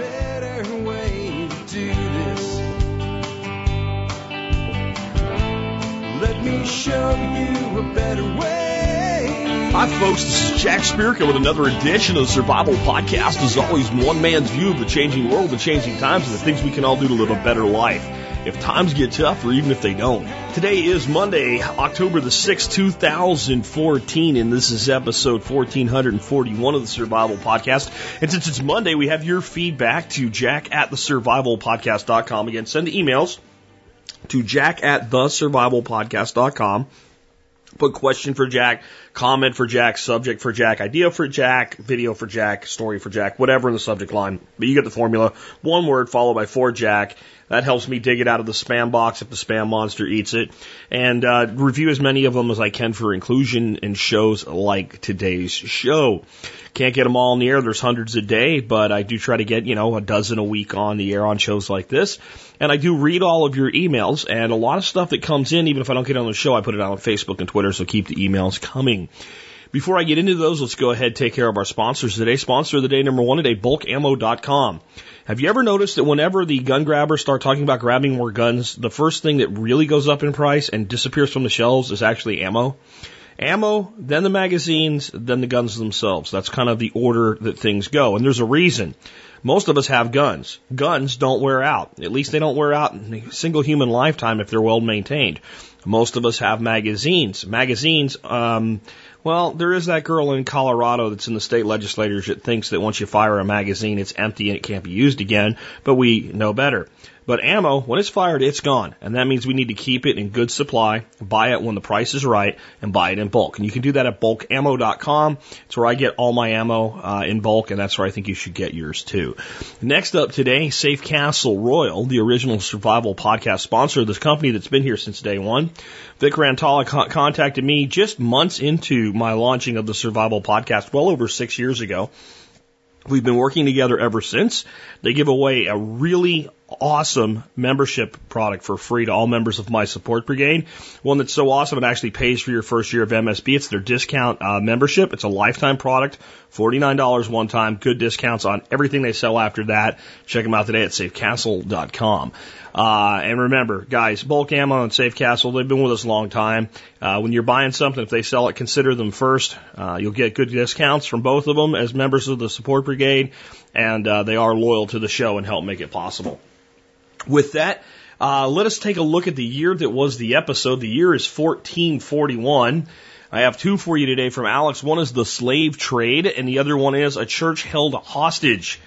better way to do this. Let me show you a better way. Hi, folks. This is Jack Spirko with another edition of the Survival Podcast. As always, one man's view of the changing world, the changing times, and the things we can all do to live a better life. If times get tough, or even if they don't. Today is Monday, October the 6th, 2014, and this is episode 1441 of the Survival Podcast. And since it's Monday, we have your feedback to jack at the survivalpodcast.com. Again, send the emails to jack at the survivalpodcast.com. Put question for Jack, comment for Jack, subject for Jack, idea for Jack, video for Jack, story for Jack, whatever in the subject line. But you get the formula. One word followed by for Jack. That helps me dig it out of the spam box if the spam monster eats it. And uh, review as many of them as I can for inclusion in shows like today's show. Can't get them all in the air. There's hundreds a day, but I do try to get, you know, a dozen a week on the air on shows like this. And I do read all of your emails and a lot of stuff that comes in, even if I don't get on the show, I put it out on Facebook and Twitter, so keep the emails coming. Before I get into those, let's go ahead and take care of our sponsors today. Sponsor of the day number one today, bulkammo.com. Have you ever noticed that whenever the gun grabbers start talking about grabbing more guns, the first thing that really goes up in price and disappears from the shelves is actually ammo? Ammo, then the magazines, then the guns themselves. That's kind of the order that things go. And there's a reason. Most of us have guns. Guns don't wear out. At least they don't wear out in a single human lifetime if they're well maintained. Most of us have magazines. Magazines, um, well, there is that girl in Colorado that's in the state legislature that thinks that once you fire a magazine, it's empty and it can't be used again, but we know better. But ammo, when it's fired, it's gone. And that means we need to keep it in good supply, buy it when the price is right, and buy it in bulk. And you can do that at bulkammo.com. It's where I get all my ammo uh, in bulk, and that's where I think you should get yours too. Next up today, Safe Castle Royal, the original survival podcast sponsor of this company that's been here since day one. Vic Rantala co- contacted me just months into my launching of the survival podcast, well over six years ago. We've been working together ever since. They give away a really awesome membership product for free to all members of my support brigade. One that's so awesome it actually pays for your first year of MSB. It's their discount uh, membership. It's a lifetime product, $49 one time, good discounts on everything they sell after that. Check them out today at safecastle.com. Uh, and remember, guys, bulk ammo and Safe Castle, they've been with us a long time. Uh, when you're buying something, if they sell it, consider them first. Uh, you'll get good discounts from both of them as members of the support brigade, and uh, they are loyal to the show and help make it possible. With that, uh, let us take a look at the year that was the episode. The year is 1441. I have two for you today from Alex. One is the slave trade, and the other one is a church held hostage.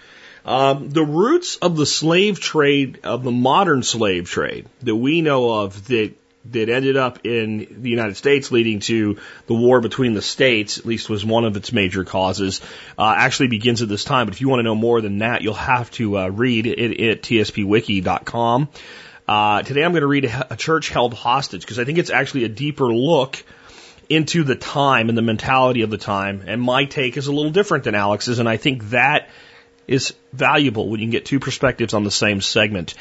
Um, the roots of the slave trade, of the modern slave trade that we know of that that ended up in the United States, leading to the war between the states, at least was one of its major causes, uh, actually begins at this time. But if you want to know more than that, you'll have to uh, read it at tspwiki.com. Uh, today I'm going to read a, a church held hostage because I think it's actually a deeper look into the time and the mentality of the time. And my take is a little different than Alex's, and I think that is valuable when you can get two perspectives on the same segment.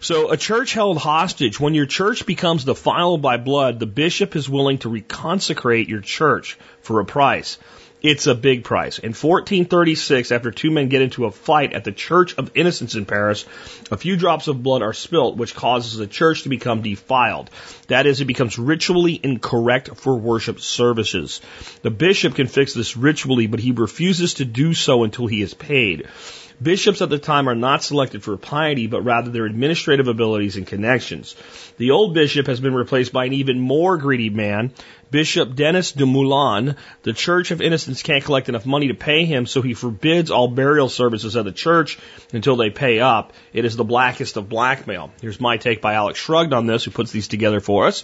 So a church held hostage, when your church becomes defiled by blood, the bishop is willing to reconsecrate your church for a price. It's a big price. In 1436, after two men get into a fight at the Church of Innocents in Paris, a few drops of blood are spilt, which causes the church to become defiled. That is, it becomes ritually incorrect for worship services. The bishop can fix this ritually, but he refuses to do so until he is paid. Bishops at the time are not selected for piety, but rather their administrative abilities and connections. The old bishop has been replaced by an even more greedy man, Bishop Denis de Moulins. The Church of Innocents can't collect enough money to pay him, so he forbids all burial services at the church until they pay up. It is the blackest of blackmail. Here's my take by Alex Shrugged on this, who puts these together for us.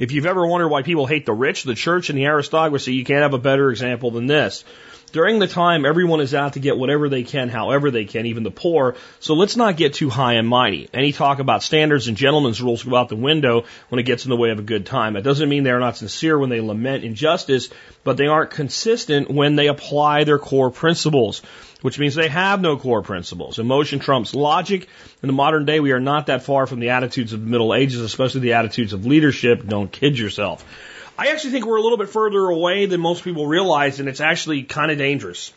If you've ever wondered why people hate the rich, the church, and the aristocracy, you can't have a better example than this. During the time, everyone is out to get whatever they can, however they can, even the poor. So let's not get too high and mighty. Any talk about standards and gentlemen's rules go out the window when it gets in the way of a good time. It doesn't mean they are not sincere when they lament injustice, but they aren't consistent when they apply their core principles which means they have no core principles. Emotion trumps logic. In the modern day, we are not that far from the attitudes of the Middle Ages, especially the attitudes of leadership. Don't kid yourself. I actually think we're a little bit further away than most people realize, and it's actually kind of dangerous.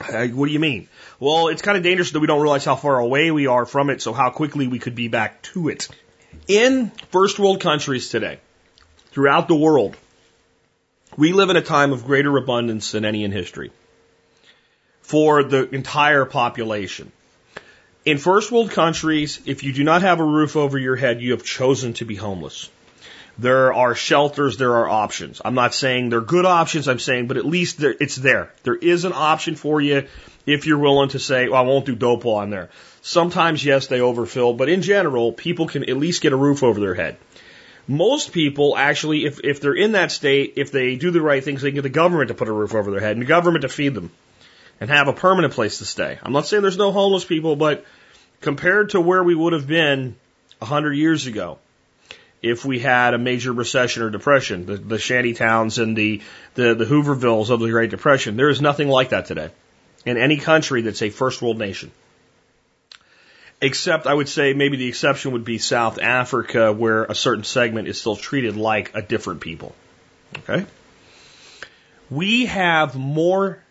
Uh, what do you mean? Well, it's kind of dangerous that we don't realize how far away we are from it, so how quickly we could be back to it. In first world countries today, throughout the world, we live in a time of greater abundance than any in history for the entire population. In first world countries, if you do not have a roof over your head, you have chosen to be homeless. There are shelters, there are options. I'm not saying they're good options, I'm saying, but at least there, it's there. There is an option for you if you're willing to say, well, I won't do dope on there. Sometimes, yes, they overfill, but in general, people can at least get a roof over their head. Most people actually, if, if they're in that state, if they do the right things, they can get the government to put a roof over their head and the government to feed them and have a permanent place to stay. I'm not saying there's no homeless people, but compared to where we would have been a hundred years ago, if we had a major recession or depression, the, the shanty towns and the, the, the Hoovervilles of the Great Depression, there is nothing like that today in any country that's a first world nation. Except, I would say maybe the exception would be South Africa, where a certain segment is still treated like a different people. Okay? We have more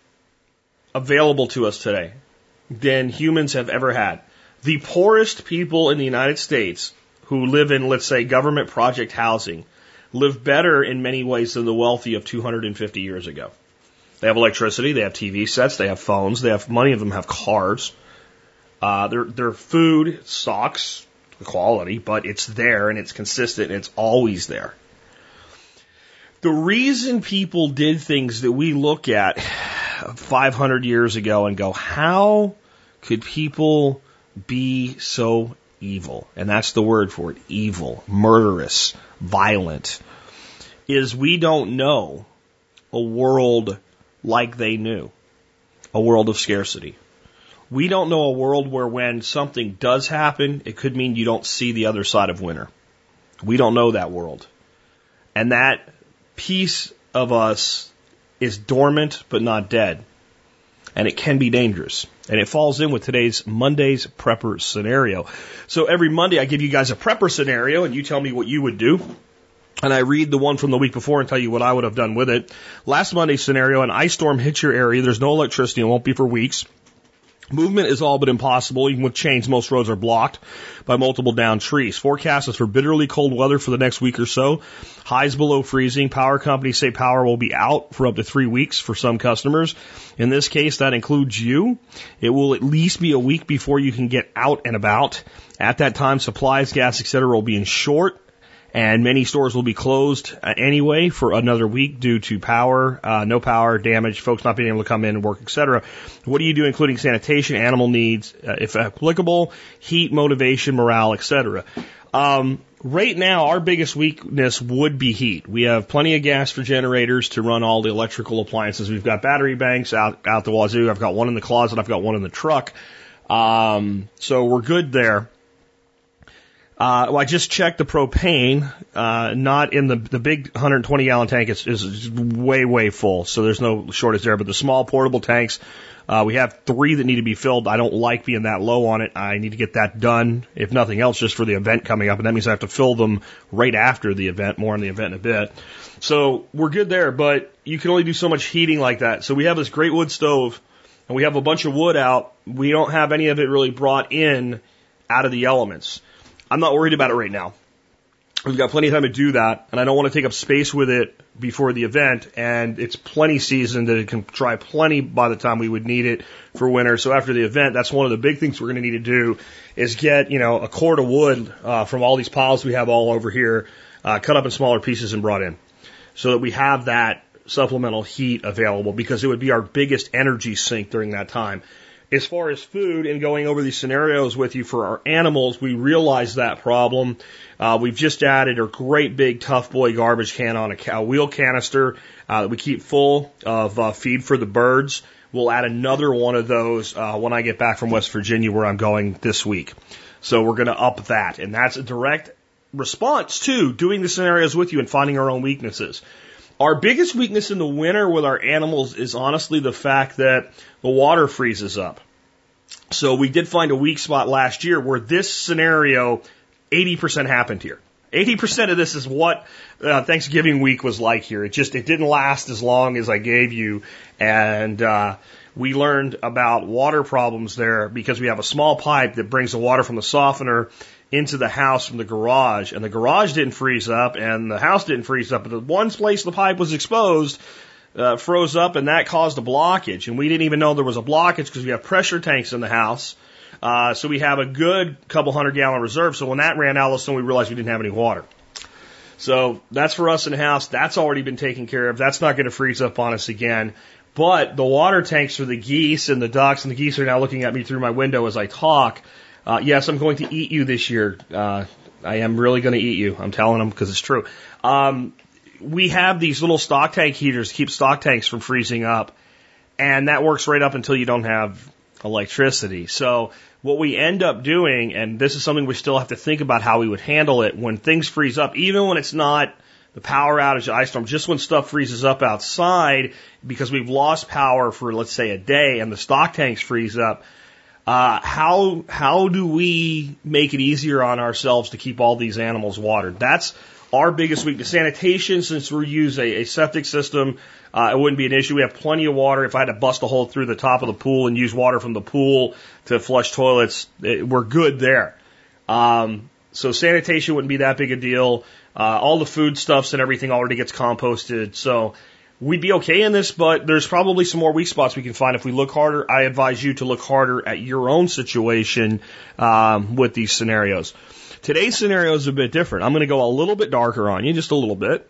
available to us today than humans have ever had. The poorest people in the United States who live in, let's say, government project housing live better in many ways than the wealthy of 250 years ago. They have electricity, they have TV sets, they have phones, they have, many of them have cars. Uh, their, their food sucks, the quality, but it's there and it's consistent and it's always there. The reason people did things that we look at 500 years ago and go, how could people be so evil? And that's the word for it evil, murderous, violent. Is we don't know a world like they knew, a world of scarcity. We don't know a world where when something does happen, it could mean you don't see the other side of winter. We don't know that world. And that piece of us is dormant but not dead. And it can be dangerous. And it falls in with today's Monday's prepper scenario. So every Monday I give you guys a prepper scenario and you tell me what you would do. And I read the one from the week before and tell you what I would have done with it. Last Monday's scenario, an ice storm hits your area. There's no electricity and won't be for weeks. Movement is all but impossible. Even with chains, most roads are blocked by multiple downed trees. Forecast is for bitterly cold weather for the next week or so. Highs below freezing. Power companies say power will be out for up to three weeks for some customers. In this case, that includes you. It will at least be a week before you can get out and about. At that time, supplies, gas, etc. will be in short and many stores will be closed uh, anyway for another week due to power, uh, no power, damage, folks not being able to come in and work, etc. What do you do, including sanitation, animal needs, uh, if applicable, heat, motivation, morale, etc. Um, right now, our biggest weakness would be heat. We have plenty of gas for generators to run all the electrical appliances. We've got battery banks out out the wazoo. I've got one in the closet. I've got one in the truck. Um, so we're good there. Uh, well, I just checked the propane, uh, not in the, the big 120 gallon tank is, is way, way full. So there's no shortage there, but the small portable tanks, uh, we have three that need to be filled. I don't like being that low on it. I need to get that done, if nothing else, just for the event coming up. And that means I have to fill them right after the event, more on the event in a bit. So we're good there, but you can only do so much heating like that. So we have this great wood stove and we have a bunch of wood out. We don't have any of it really brought in out of the elements. I'm not worried about it right now. We've got plenty of time to do that, and I don't want to take up space with it before the event, and it's plenty seasoned that it can dry plenty by the time we would need it for winter. So after the event, that's one of the big things we're going to need to do is get, you know, a cord of wood uh, from all these piles we have all over here, uh, cut up in smaller pieces and brought in so that we have that supplemental heat available because it would be our biggest energy sink during that time. As far as food and going over these scenarios with you for our animals, we realize that problem. Uh, we've just added a great big tough boy garbage can on a, wheel canister uh, that we keep full of uh, feed for the birds. We'll add another one of those uh, when I get back from West Virginia, where I'm going this week. So we're going to up that, and that's a direct response to doing the scenarios with you and finding our own weaknesses. Our biggest weakness in the winter with our animals is honestly the fact that the water freezes up. So we did find a weak spot last year where this scenario, 80% happened here. 80% of this is what uh, Thanksgiving week was like here. It just, it didn't last as long as I gave you. And, uh, we learned about water problems there because we have a small pipe that brings the water from the softener into the house from the garage, and the garage didn't freeze up, and the house didn't freeze up, but the one place the pipe was exposed uh, froze up, and that caused a blockage, and we didn't even know there was a blockage because we have pressure tanks in the house. Uh, so we have a good couple hundred gallon reserve. So when that ran out, all of we realized we didn't have any water. So that's for us in the house. That's already been taken care of. That's not going to freeze up on us again. But the water tanks for the geese and the ducks, and the geese are now looking at me through my window as I talk. Uh, yes, I'm going to eat you this year. Uh, I am really going to eat you. I'm telling them because it's true. Um, we have these little stock tank heaters to keep stock tanks from freezing up, and that works right up until you don't have electricity. So what we end up doing, and this is something we still have to think about how we would handle it when things freeze up, even when it's not the power outage, the ice storm, just when stuff freezes up outside because we've lost power for let's say a day and the stock tanks freeze up. Uh, how how do we make it easier on ourselves to keep all these animals watered? That's our biggest weakness. Sanitation, since we use a, a septic system, uh, it wouldn't be an issue. We have plenty of water. If I had to bust a hole through the top of the pool and use water from the pool to flush toilets, it, we're good there. Um, so sanitation wouldn't be that big a deal. Uh, all the food stuffs and everything already gets composted. So we'd be okay in this, but there's probably some more weak spots we can find if we look harder. I advise you to look harder at your own situation um, with these scenarios. Today's scenario is a bit different. I'm going to go a little bit darker on you, just a little bit.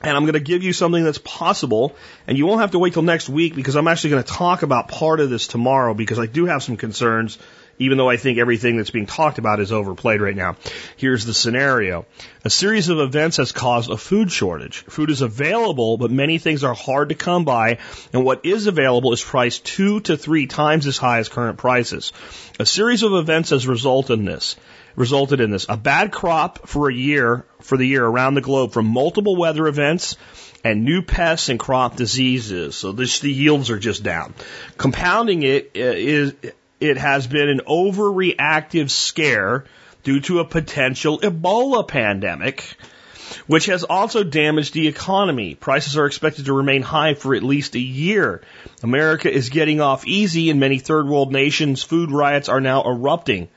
And I'm going to give you something that's possible, and you won't have to wait till next week because I'm actually going to talk about part of this tomorrow because I do have some concerns, even though I think everything that's being talked about is overplayed right now. Here's the scenario. A series of events has caused a food shortage. Food is available, but many things are hard to come by, and what is available is priced two to three times as high as current prices. A series of events has resulted in this resulted in this. A bad crop for a year, for the year around the globe from multiple weather events and new pests and crop diseases. So this, the yields are just down. Compounding it uh, is, it has been an overreactive scare due to a potential Ebola pandemic, which has also damaged the economy. Prices are expected to remain high for at least a year. America is getting off easy in many third world nations. Food riots are now erupting.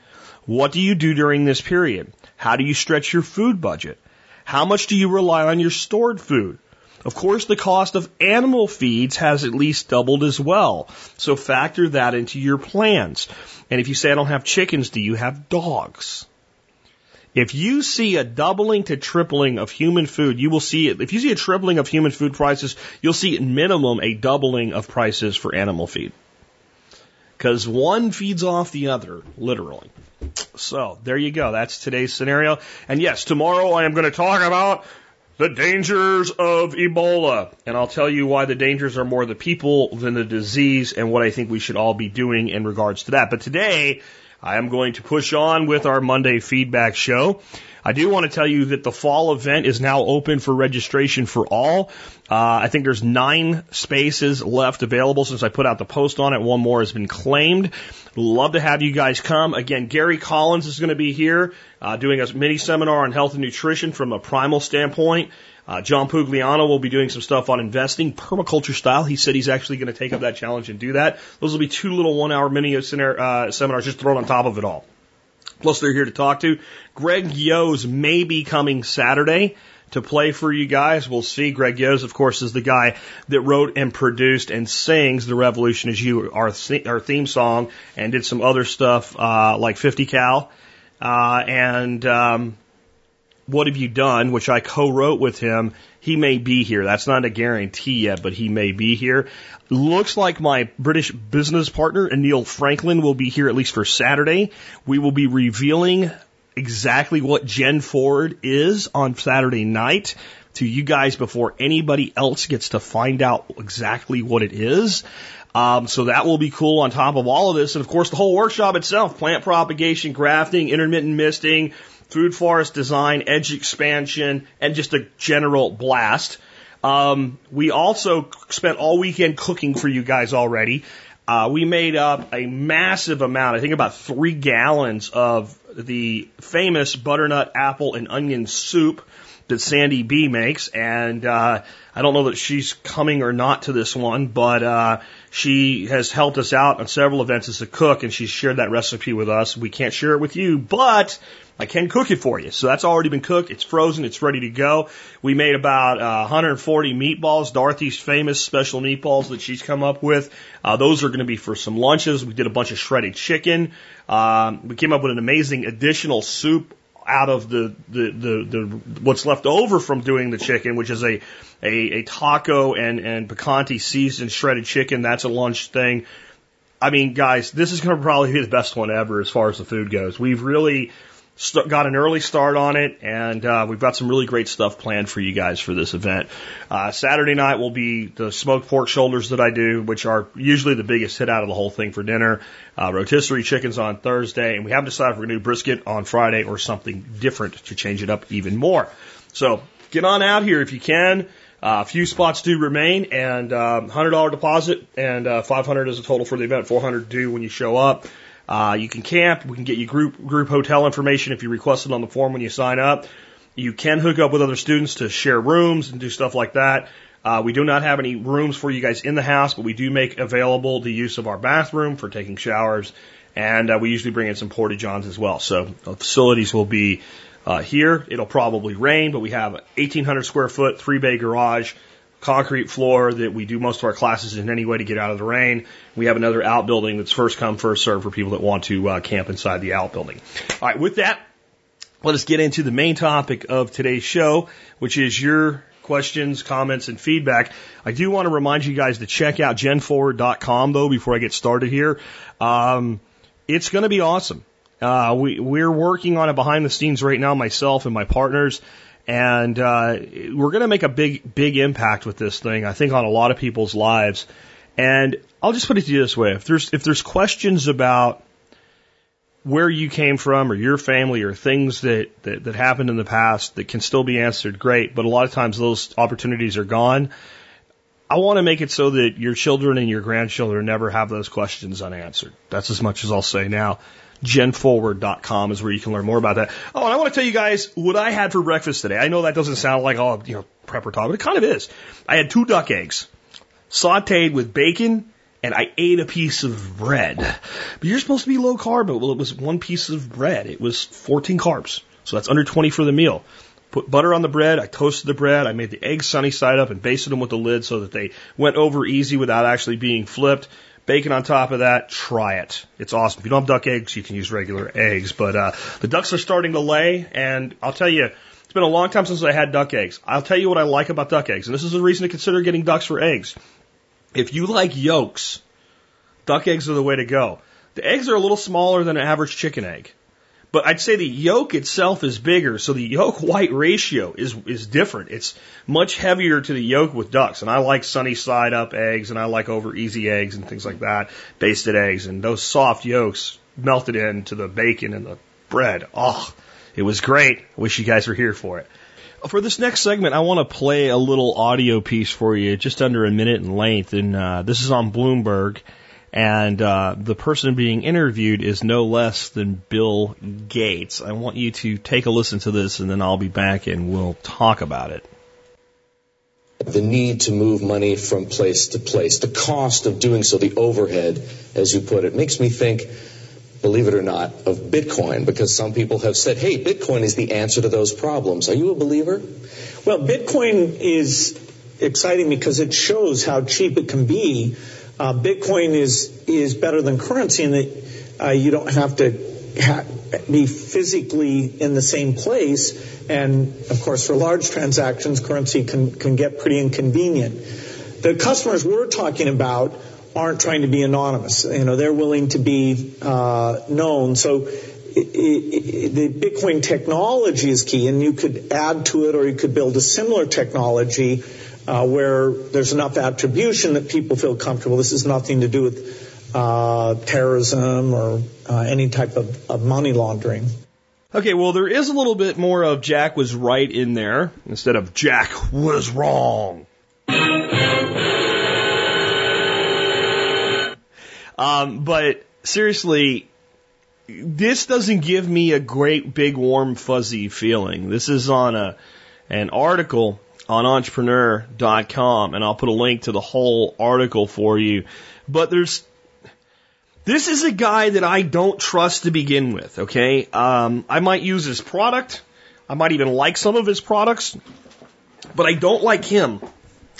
What do you do during this period? How do you stretch your food budget? How much do you rely on your stored food? Of course, the cost of animal feeds has at least doubled as well. So factor that into your plans. And if you say, I don't have chickens, do you have dogs? If you see a doubling to tripling of human food, you will see it. If you see a tripling of human food prices, you'll see at minimum a doubling of prices for animal feed. Because one feeds off the other, literally. So there you go. That's today's scenario. And yes, tomorrow I am going to talk about the dangers of Ebola. And I'll tell you why the dangers are more the people than the disease and what I think we should all be doing in regards to that. But today I am going to push on with our Monday feedback show. I do want to tell you that the fall event is now open for registration for all. Uh, I think there's nine spaces left available since I put out the post on it. One more has been claimed. Love to have you guys come. Again, Gary Collins is going to be here uh, doing a mini seminar on health and nutrition from a primal standpoint. Uh, John Pugliano will be doing some stuff on investing, permaculture style. He said he's actually going to take up that challenge and do that. Those will be two little one hour mini uh, seminars just thrown on top of it all. Plus, they're here to talk to. Greg Yo's may be coming Saturday to play for you guys. We'll see. Greg Yoes, of course, is the guy that wrote and produced and sings "The Revolution Is You," our our theme song, and did some other stuff uh, like 50 Cal uh, and um, "What Have You Done," which I co-wrote with him. He may be here. That's not a guarantee yet, but he may be here. Looks like my British business partner, Neil Franklin, will be here at least for Saturday. We will be revealing exactly what Gen Forward is on Saturday night to you guys before anybody else gets to find out exactly what it is. Um, so that will be cool on top of all of this. And of course, the whole workshop itself, plant propagation, grafting, intermittent misting, food forest design, edge expansion, and just a general blast. Um, we also spent all weekend cooking for you guys already. Uh, we made up a massive amount, I think about three gallons of the famous butternut apple and onion soup that Sandy B makes. And uh, I don't know that she's coming or not to this one, but uh, She has helped us out on several events as a cook, and she's shared that recipe with us. We can't share it with you, but I can cook it for you. So that's already been cooked. It's frozen. It's ready to go. We made about uh, 140 meatballs, Dorothy's famous special meatballs that she's come up with. Uh, those are going to be for some lunches. We did a bunch of shredded chicken. Um, we came up with an amazing additional soup out of the, the, the, the, what's left over from doing the chicken, which is a, a, a taco and, and picante seasoned shredded chicken. That's a lunch thing. I mean, guys, this is going to probably be the best one ever as far as the food goes. We've really got an early start on it, and uh, we've got some really great stuff planned for you guys for this event. Uh, Saturday night will be the smoked pork shoulders that I do, which are usually the biggest hit out of the whole thing for dinner. Uh, rotisserie chickens on Thursday, and we haven't decided if we're going to do brisket on Friday or something different to change it up even more. So get on out here if you can. Uh, a few spots do remain, and uh, $100 deposit, and uh, 500 is the total for the event. 400 due when you show up. Uh, you can camp. We can get you group group hotel information if you request it on the form when you sign up. You can hook up with other students to share rooms and do stuff like that. Uh, we do not have any rooms for you guys in the house, but we do make available the use of our bathroom for taking showers, and uh, we usually bring in some porta johns as well. So the facilities will be uh, here. It'll probably rain, but we have 1,800 square foot, three bay garage concrete floor that we do most of our classes in anyway to get out of the rain. We have another outbuilding that's first come, first serve for people that want to uh, camp inside the outbuilding. All right, with that, let us get into the main topic of today's show, which is your questions, comments, and feedback. I do want to remind you guys to check out genforward.com though before I get started here. Um, it's going to be awesome. Uh, we, we're working on it behind the scenes right now, myself and my partners. And uh, we're going to make a big, big impact with this thing. I think on a lot of people's lives. And I'll just put it to you this way: if there's if there's questions about where you came from or your family or things that, that, that happened in the past that can still be answered, great. But a lot of times those opportunities are gone. I want to make it so that your children and your grandchildren never have those questions unanswered. That's as much as I'll say now genforward.com is where you can learn more about that. Oh, and I want to tell you guys what I had for breakfast today. I know that doesn't sound like all, you know, prepper talk, but it kind of is. I had two duck eggs sauteed with bacon and I ate a piece of bread. But you're supposed to be low carb. But well, it was one piece of bread. It was 14 carbs. So that's under 20 for the meal. Put butter on the bread. I toasted the bread. I made the eggs sunny side up and basted them with the lid so that they went over easy without actually being flipped bacon on top of that, try it. It's awesome. If you don't have duck eggs, you can use regular eggs. But uh, the ducks are starting to lay, and I'll tell you, it's been a long time since I had duck eggs. I'll tell you what I like about duck eggs, and this is a reason to consider getting ducks for eggs. If you like yolks, duck eggs are the way to go. The eggs are a little smaller than an average chicken egg. But I'd say the yolk itself is bigger, so the yolk white ratio is is different. It's much heavier to the yolk with ducks, and I like sunny side up eggs, and I like over easy eggs and things like that, basted eggs, and those soft yolks melted into the bacon and the bread. Oh, it was great. I wish you guys were here for it. For this next segment, I want to play a little audio piece for you, just under a minute in length, and uh, this is on Bloomberg. And uh, the person being interviewed is no less than Bill Gates. I want you to take a listen to this, and then I'll be back and we'll talk about it. The need to move money from place to place, the cost of doing so, the overhead, as you put it, makes me think, believe it or not, of Bitcoin, because some people have said, hey, Bitcoin is the answer to those problems. Are you a believer? Well, Bitcoin is exciting because it shows how cheap it can be uh, Bitcoin is is better than currency in that uh, you don't have to ha- be physically in the same place, and of course, for large transactions, currency can can get pretty inconvenient. The customers we're talking about aren't trying to be anonymous. You know, they're willing to be uh, known. So it, it, the Bitcoin technology is key, and you could add to it, or you could build a similar technology uh, where there's enough attribution that people feel comfortable. This has nothing to do with uh, terrorism or uh, any type of, of money laundering. Okay, well, there is a little bit more of Jack was right in there instead of Jack was wrong. Um, but seriously, this doesn't give me a great big warm fuzzy feeling. This is on a an article on entrepreneur.com and I'll put a link to the whole article for you. But there's, this is a guy that I don't trust to begin with, okay? Um, I might use his product. I might even like some of his products, but I don't like him.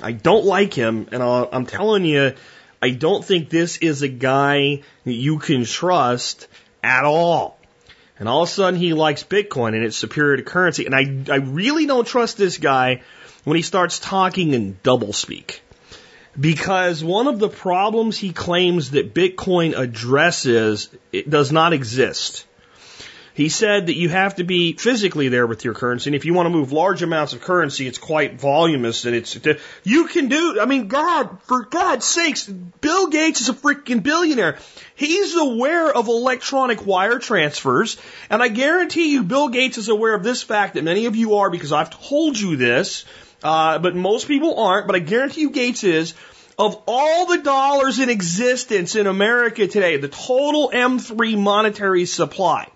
I don't like him, and i I'm telling you, I don't think this is a guy that you can trust at all. And all of a sudden he likes Bitcoin and it's superior to currency. And I, I really don't trust this guy when he starts talking in doublespeak. Because one of the problems he claims that Bitcoin addresses, it does not exist. He said that you have to be physically there with your currency, and if you want to move large amounts of currency, it's quite voluminous, and it's you can do. I mean, God, for God's sakes, Bill Gates is a freaking billionaire. He's aware of electronic wire transfers, and I guarantee you, Bill Gates is aware of this fact that many of you are because I've told you this, uh, but most people aren't. But I guarantee you, Gates is. Of all the dollars in existence in America today, the total M3 monetary supply,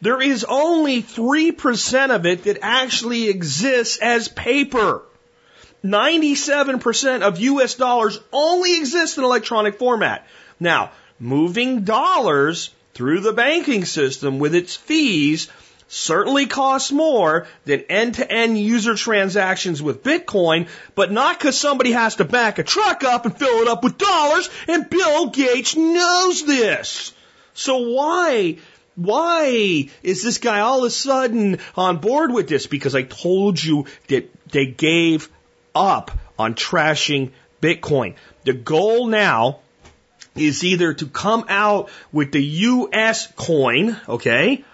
there is only 3% of it that actually exists as paper. 97% of US dollars only exist in electronic format. Now, moving dollars through the banking system with its fees certainly costs more than end-to-end user transactions with Bitcoin, but not because somebody has to back a truck up and fill it up with dollars, and Bill Gates knows this. So why why is this guy all of a sudden on board with this? Because I told you that they gave up on trashing Bitcoin. The goal now is either to come out with the US coin, okay?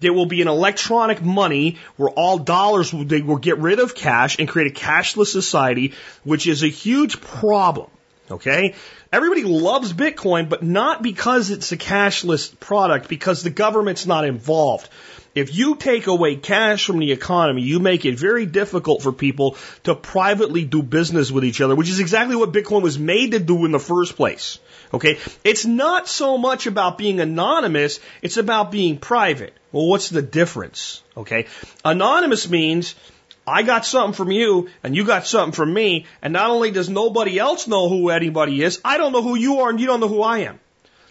There will be an electronic money where all dollars they will get rid of cash and create a cashless society, which is a huge problem. Okay? Everybody loves Bitcoin, but not because it's a cashless product, because the government's not involved. If you take away cash from the economy, you make it very difficult for people to privately do business with each other, which is exactly what Bitcoin was made to do in the first place. Okay? It's not so much about being anonymous, it's about being private. Well, what's the difference? Okay? Anonymous means I got something from you and you got something from me. And not only does nobody else know who anybody is, I don't know who you are and you don't know who I am.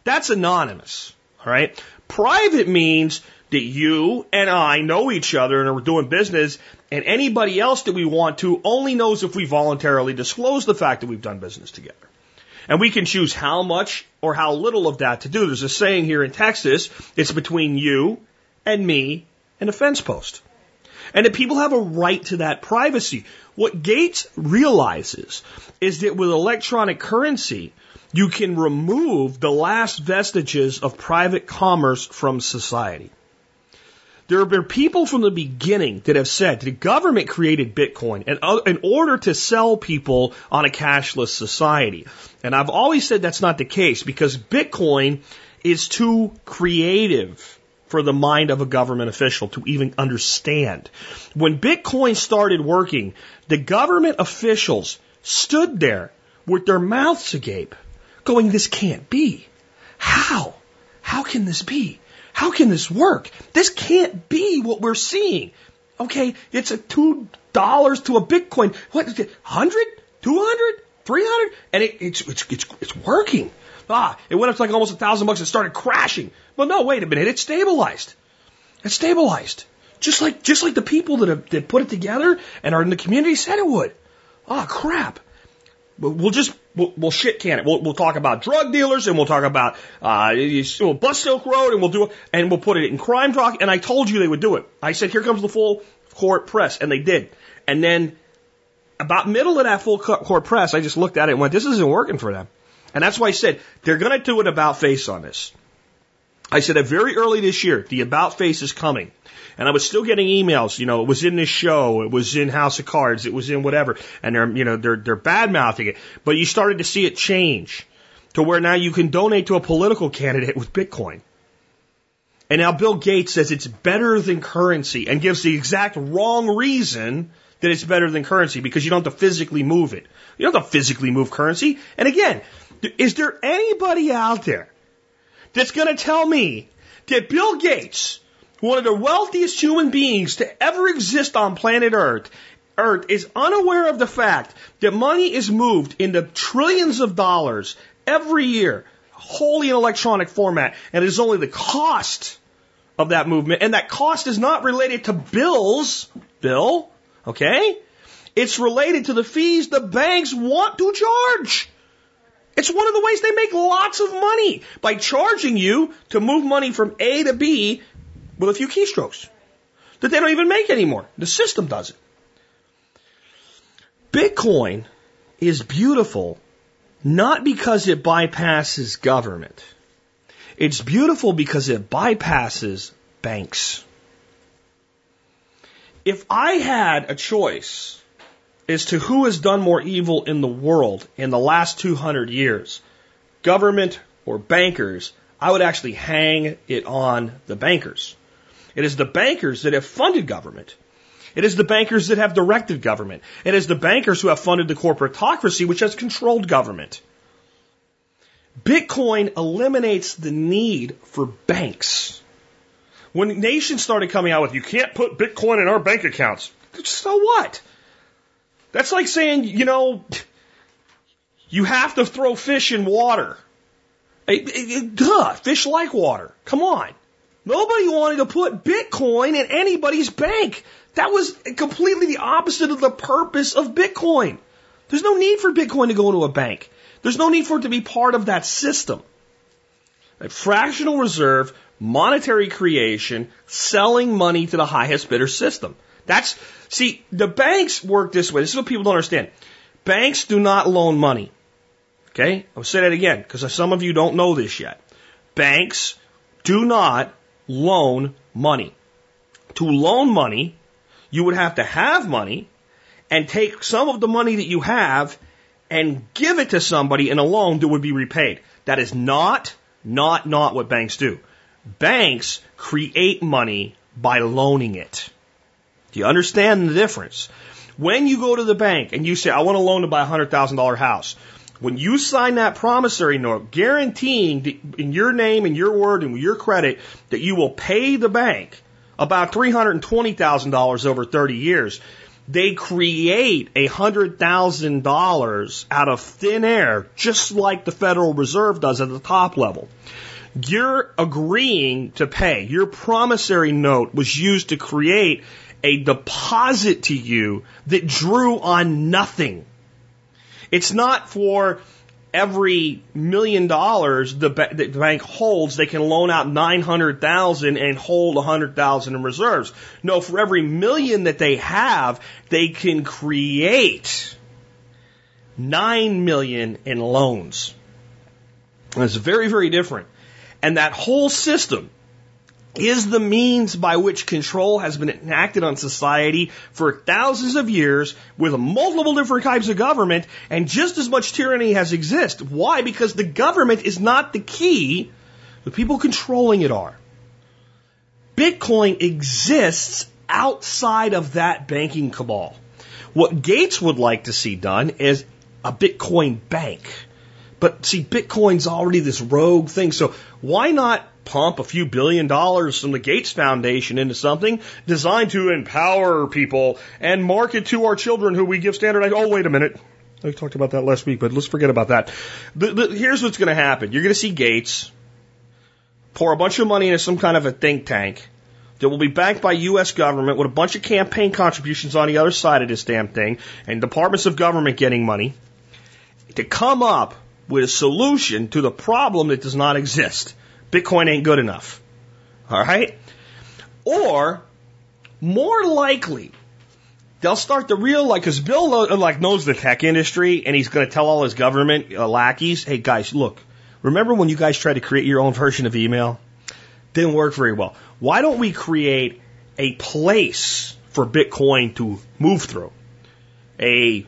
That's anonymous. All right. Private means that you and I know each other and are doing business and anybody else that we want to only knows if we voluntarily disclose the fact that we've done business together. And we can choose how much or how little of that to do. There's a saying here in Texas, it's between you and me and a fence post and that people have a right to that privacy. What Gates realizes is that with electronic currency, you can remove the last vestiges of private commerce from society. There have been people from the beginning that have said the government created Bitcoin in order to sell people on a cashless society. And I've always said that's not the case because Bitcoin is too creative for the mind of a government official to even understand. When Bitcoin started working, the government officials stood there with their mouths agape, going, This can't be. How? How can this be? How can this work? This can't be what we're seeing. Okay, it's a two dollars to a Bitcoin. What is it? Hundred? Two hundred? Three hundred? And it, it's, it's, it's, it's working. Ah, it went up to like almost a thousand bucks and started crashing. Well, no, wait a minute. It stabilized. It stabilized. Just like, just like the people that have, that put it together and are in the community said it would. Ah, crap. We'll just, we'll, we'll shit can it. We'll, we'll talk about drug dealers and we'll talk about, uh, we'll bust Silk Road and we'll do it, and we'll put it in crime talk. And I told you they would do it. I said, here comes the full court press. And they did. And then about middle of that full court press, I just looked at it and went, this isn't working for them. And that's why I said they're going to do an about face on this. I said that very early this year, the about face is coming. And I was still getting emails, you know, it was in this show, it was in House of Cards, it was in whatever. And they're, you know, they're, they're bad mouthing it. But you started to see it change to where now you can donate to a political candidate with Bitcoin. And now Bill Gates says it's better than currency and gives the exact wrong reason that it's better than currency because you don't have to physically move it. You don't have to physically move currency. And again, is there anybody out there that's going to tell me that Bill Gates, one of the wealthiest human beings to ever exist on planet Earth, earth is unaware of the fact that money is moved into trillions of dollars every year, wholly in electronic format, and it is only the cost of that movement, and that cost is not related to bills, Bill, okay? It's related to the fees the banks want to charge. It's one of the ways they make lots of money. By charging you to move money from A to B with a few keystrokes that they don't even make anymore. The system does it. Bitcoin is beautiful not because it bypasses government. It's beautiful because it bypasses banks. If I had a choice as to who has done more evil in the world in the last 200 years, government or bankers, I would actually hang it on the bankers. It is the bankers that have funded government. It is the bankers that have directed government. It is the bankers who have funded the corporatocracy, which has controlled government. Bitcoin eliminates the need for banks. When nations started coming out with, you can't put Bitcoin in our bank accounts. So what? That's like saying, you know, you have to throw fish in water. It, it, it, duh, fish like water. Come on. Nobody wanted to put Bitcoin in anybody's bank. That was completely the opposite of the purpose of Bitcoin. There's no need for Bitcoin to go into a bank. There's no need for it to be part of that system. A fractional reserve, monetary creation, selling money to the highest bidder system. That's, see, the banks work this way. This is what people don't understand. Banks do not loan money. Okay? I'll say that again because some of you don't know this yet. Banks do not loan money. To loan money, you would have to have money and take some of the money that you have and give it to somebody in a loan that would be repaid. That is not, not, not what banks do. Banks create money by loaning it. Do you understand the difference? When you go to the bank and you say, I want a loan to buy a $100,000 house, when you sign that promissory note guaranteeing in your name and your word and your credit that you will pay the bank about $320,000 over 30 years, they create a hundred thousand dollars out of thin air, just like the Federal Reserve does at the top level. You're agreeing to pay. Your promissory note was used to create a deposit to you that drew on nothing. It's not for every million dollars the, ba- the bank holds, they can loan out 900,000 and hold 100,000 in reserves. No, for every million that they have, they can create 9 million in loans. It's very, very different. And that whole system is the means by which control has been enacted on society for thousands of years with multiple different types of government and just as much tyranny has existed. Why? Because the government is not the key. The people controlling it are. Bitcoin exists outside of that banking cabal. What Gates would like to see done is a Bitcoin bank. But see, Bitcoin's already this rogue thing, so why not pump a few billion dollars from the Gates Foundation into something designed to empower people and market to our children who we give standardized. Oh, wait a minute. I talked about that last week, but let's forget about that. The, the, here's what's going to happen. You're going to see Gates pour a bunch of money into some kind of a think tank that will be backed by U.S. government with a bunch of campaign contributions on the other side of this damn thing and departments of government getting money to come up with a solution to the problem that does not exist. Bitcoin ain't good enough. All right? Or more likely, they'll start to realize, because Bill like knows the tech industry, and he's going to tell all his government uh, lackeys, "Hey guys, look, remember when you guys tried to create your own version of email? Didn't work very well. Why don't we create a place for Bitcoin to move through? A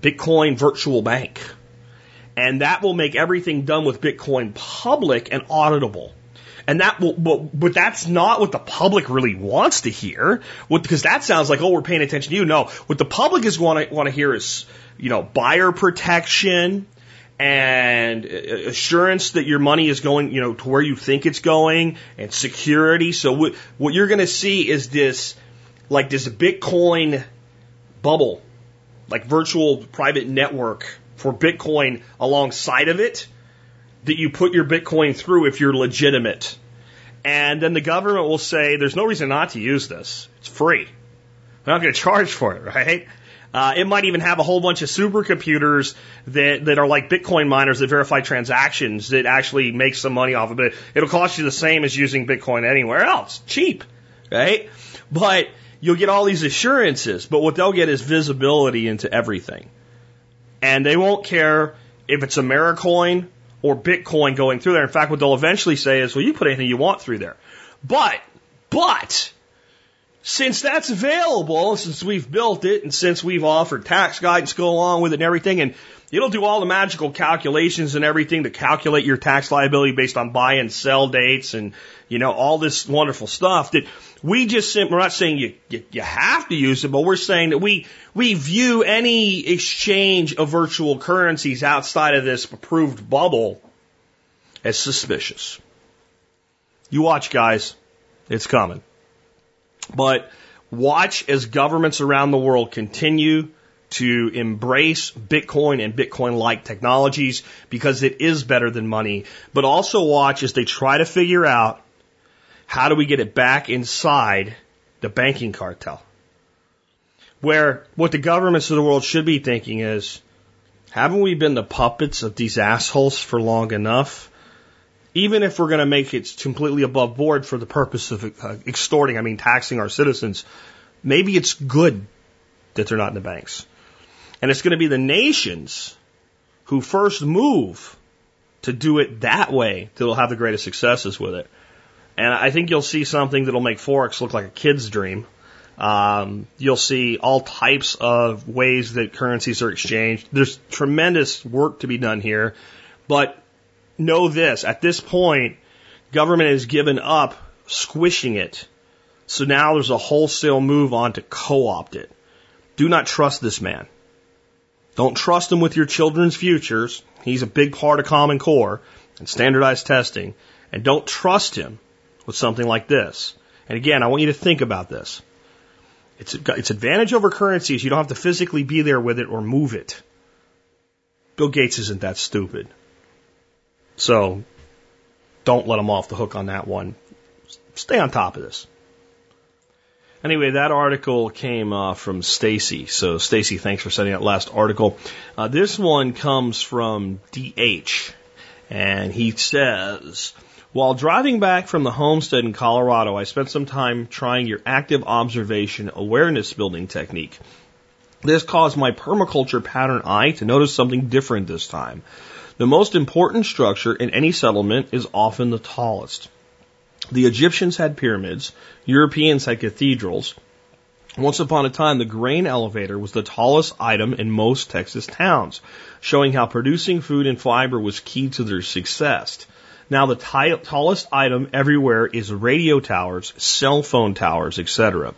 Bitcoin virtual bank." And that will make everything done with Bitcoin public and auditable. And that will, but, but that's not what the public really wants to hear. What, because that sounds like, oh, we're paying attention to you. No, what the public is want to want to hear is, you know, buyer protection and uh, assurance that your money is going, you know, to where you think it's going and security. So what, what you're going to see is this, like this Bitcoin bubble, like virtual private network for Bitcoin alongside of it that you put your Bitcoin through if you're legitimate. And then the government will say, there's no reason not to use this. It's free. We're not going to charge for it, right? Uh, it might even have a whole bunch of supercomputers that, that are like Bitcoin miners that verify transactions that actually make some money off of it. It'll cost you the same as using Bitcoin anywhere else. Cheap, right? But you'll get all these assurances, but what they'll get is visibility into everything. And they won't care if it's Americoin or Bitcoin going through there. In fact, what they'll eventually say is, well, you put anything you want through there. But, but, since that's available, since we've built it, and since we've offered tax guidance go along with it and everything, and it'll do all the magical calculations and everything to calculate your tax liability based on buy and sell dates and, you know, all this wonderful stuff that we just, we're not saying you, you, you have to use it, but we're saying that we, we view any exchange of virtual currencies outside of this approved bubble as suspicious. You watch, guys. It's coming. But watch as governments around the world continue to embrace Bitcoin and Bitcoin like technologies because it is better than money. But also watch as they try to figure out how do we get it back inside the banking cartel? Where what the governments of the world should be thinking is, haven't we been the puppets of these assholes for long enough? Even if we're going to make it completely above board for the purpose of uh, extorting, I mean taxing our citizens, maybe it's good that they're not in the banks. And it's going to be the nations who first move to do it that way that'll have the greatest successes with it. And I think you'll see something that'll make Forex look like a kid's dream. Um, you'll see all types of ways that currencies are exchanged. There's tremendous work to be done here, but know this: at this point, government has given up squishing it. So now there's a wholesale move on to co-opt it. Do not trust this man. Don't trust him with your children's futures. He's a big part of Common Core and standardized testing. And don't trust him with something like this. And again, I want you to think about this. Its, its advantage over currency is you don't have to physically be there with it or move it. Bill Gates isn't that stupid. So don't let him off the hook on that one. Stay on top of this. Anyway, that article came uh, from Stacy. So, Stacy, thanks for sending that last article. Uh, this one comes from DH, and he says, while driving back from the homestead in Colorado, I spent some time trying your active observation awareness building technique. This caused my permaculture pattern eye to notice something different this time. The most important structure in any settlement is often the tallest. The Egyptians had pyramids, Europeans had cathedrals. Once upon a time, the grain elevator was the tallest item in most Texas towns, showing how producing food and fiber was key to their success. Now the t- tallest item everywhere is radio towers, cell phone towers, etc.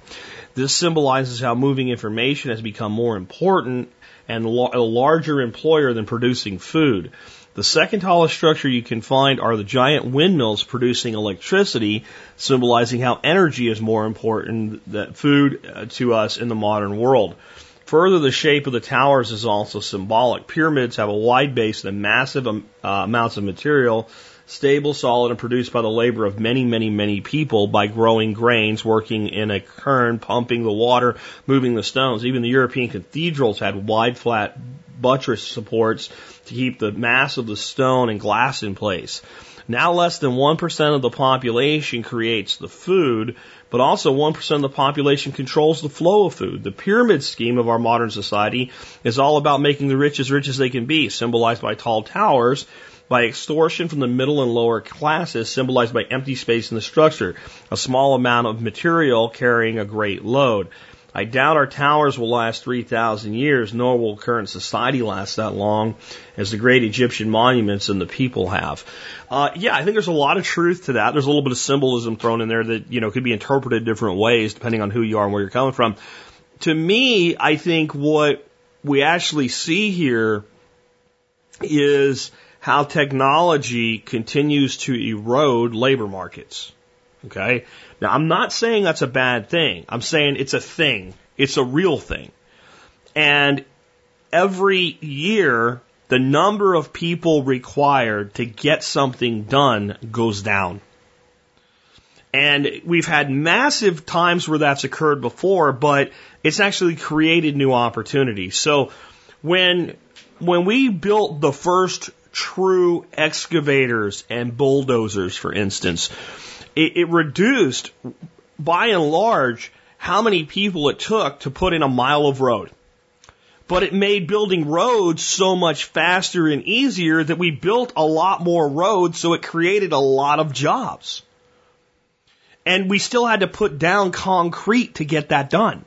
This symbolizes how moving information has become more important and a larger employer than producing food. The second tallest structure you can find are the giant windmills producing electricity, symbolizing how energy is more important than food uh, to us in the modern world. Further, the shape of the towers is also symbolic. Pyramids have a wide base and massive uh, amounts of material stable, solid, and produced by the labor of many, many, many people by growing grains, working in a kern, pumping the water, moving the stones. Even the European cathedrals had wide, flat buttress supports to keep the mass of the stone and glass in place. Now less than 1% of the population creates the food, but also 1% of the population controls the flow of food. The pyramid scheme of our modern society is all about making the rich as rich as they can be, symbolized by tall towers, by extortion from the middle and lower classes, symbolized by empty space in the structure, a small amount of material carrying a great load. I doubt our towers will last 3,000 years, nor will current society last that long as the great Egyptian monuments and the people have. Uh, yeah, I think there's a lot of truth to that. There's a little bit of symbolism thrown in there that, you know, could be interpreted different ways depending on who you are and where you're coming from. To me, I think what we actually see here is how technology continues to erode labor markets. Okay? Now, I'm not saying that's a bad thing. I'm saying it's a thing. It's a real thing. And every year, the number of people required to get something done goes down. And we've had massive times where that's occurred before, but it's actually created new opportunities. So when, when we built the first true excavators and bulldozers, for instance, it, it reduced by and large how many people it took to put in a mile of road. But it made building roads so much faster and easier that we built a lot more roads, so it created a lot of jobs. And we still had to put down concrete to get that done.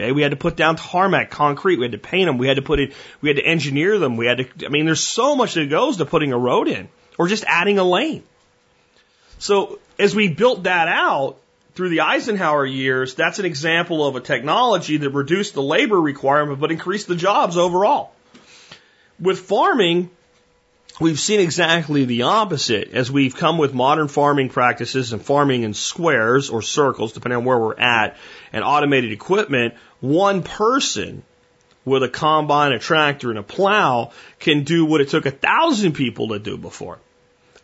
Okay, we had to put down tarmac, concrete, we had to paint them, we had to put it, we had to engineer them, we had to, I mean, there's so much that goes to putting a road in, or just adding a lane. So, as we built that out through the Eisenhower years, that's an example of a technology that reduced the labor requirement but increased the jobs overall. With farming, We've seen exactly the opposite as we've come with modern farming practices and farming in squares or circles, depending on where we're at, and automated equipment. One person with a combine, a tractor, and a plow can do what it took a thousand people to do before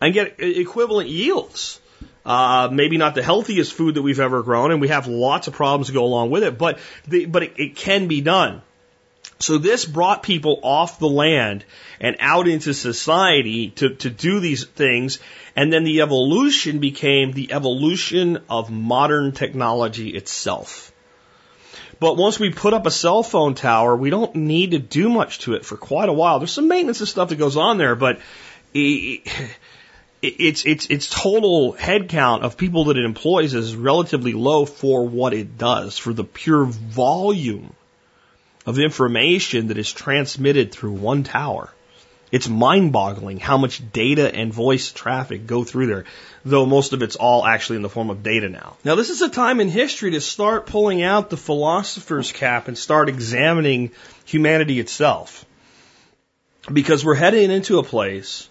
and get equivalent yields. Uh, maybe not the healthiest food that we've ever grown, and we have lots of problems to go along with it, but the, but it, it can be done. So this brought people off the land and out into society to, to do these things. And then the evolution became the evolution of modern technology itself. But once we put up a cell phone tower, we don't need to do much to it for quite a while. There's some maintenance and stuff that goes on there, but it, it's it's its total headcount of people that it employs is relatively low for what it does, for the pure volume of information that is transmitted through one tower. It's mind boggling how much data and voice traffic go through there, though most of it's all actually in the form of data now. Now, this is a time in history to start pulling out the philosopher's cap and start examining humanity itself. Because we're heading into a place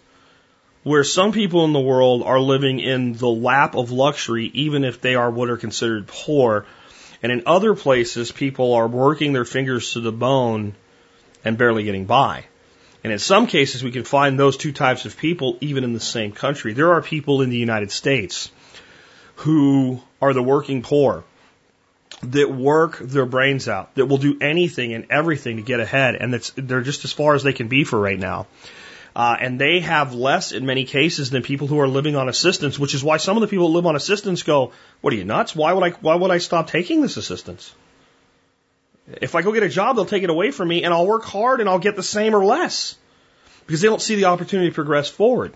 where some people in the world are living in the lap of luxury, even if they are what are considered poor, and in other places, people are working their fingers to the bone and barely getting by. And in some cases, we can find those two types of people even in the same country. There are people in the United States who are the working poor that work their brains out, that will do anything and everything to get ahead, and that's, they're just as far as they can be for right now. Uh, and they have less in many cases than people who are living on assistance, which is why some of the people who live on assistance go, "What are you nuts? Why would I? Why would I stop taking this assistance? If I go get a job, they'll take it away from me, and I'll work hard and I'll get the same or less because they don't see the opportunity to progress forward."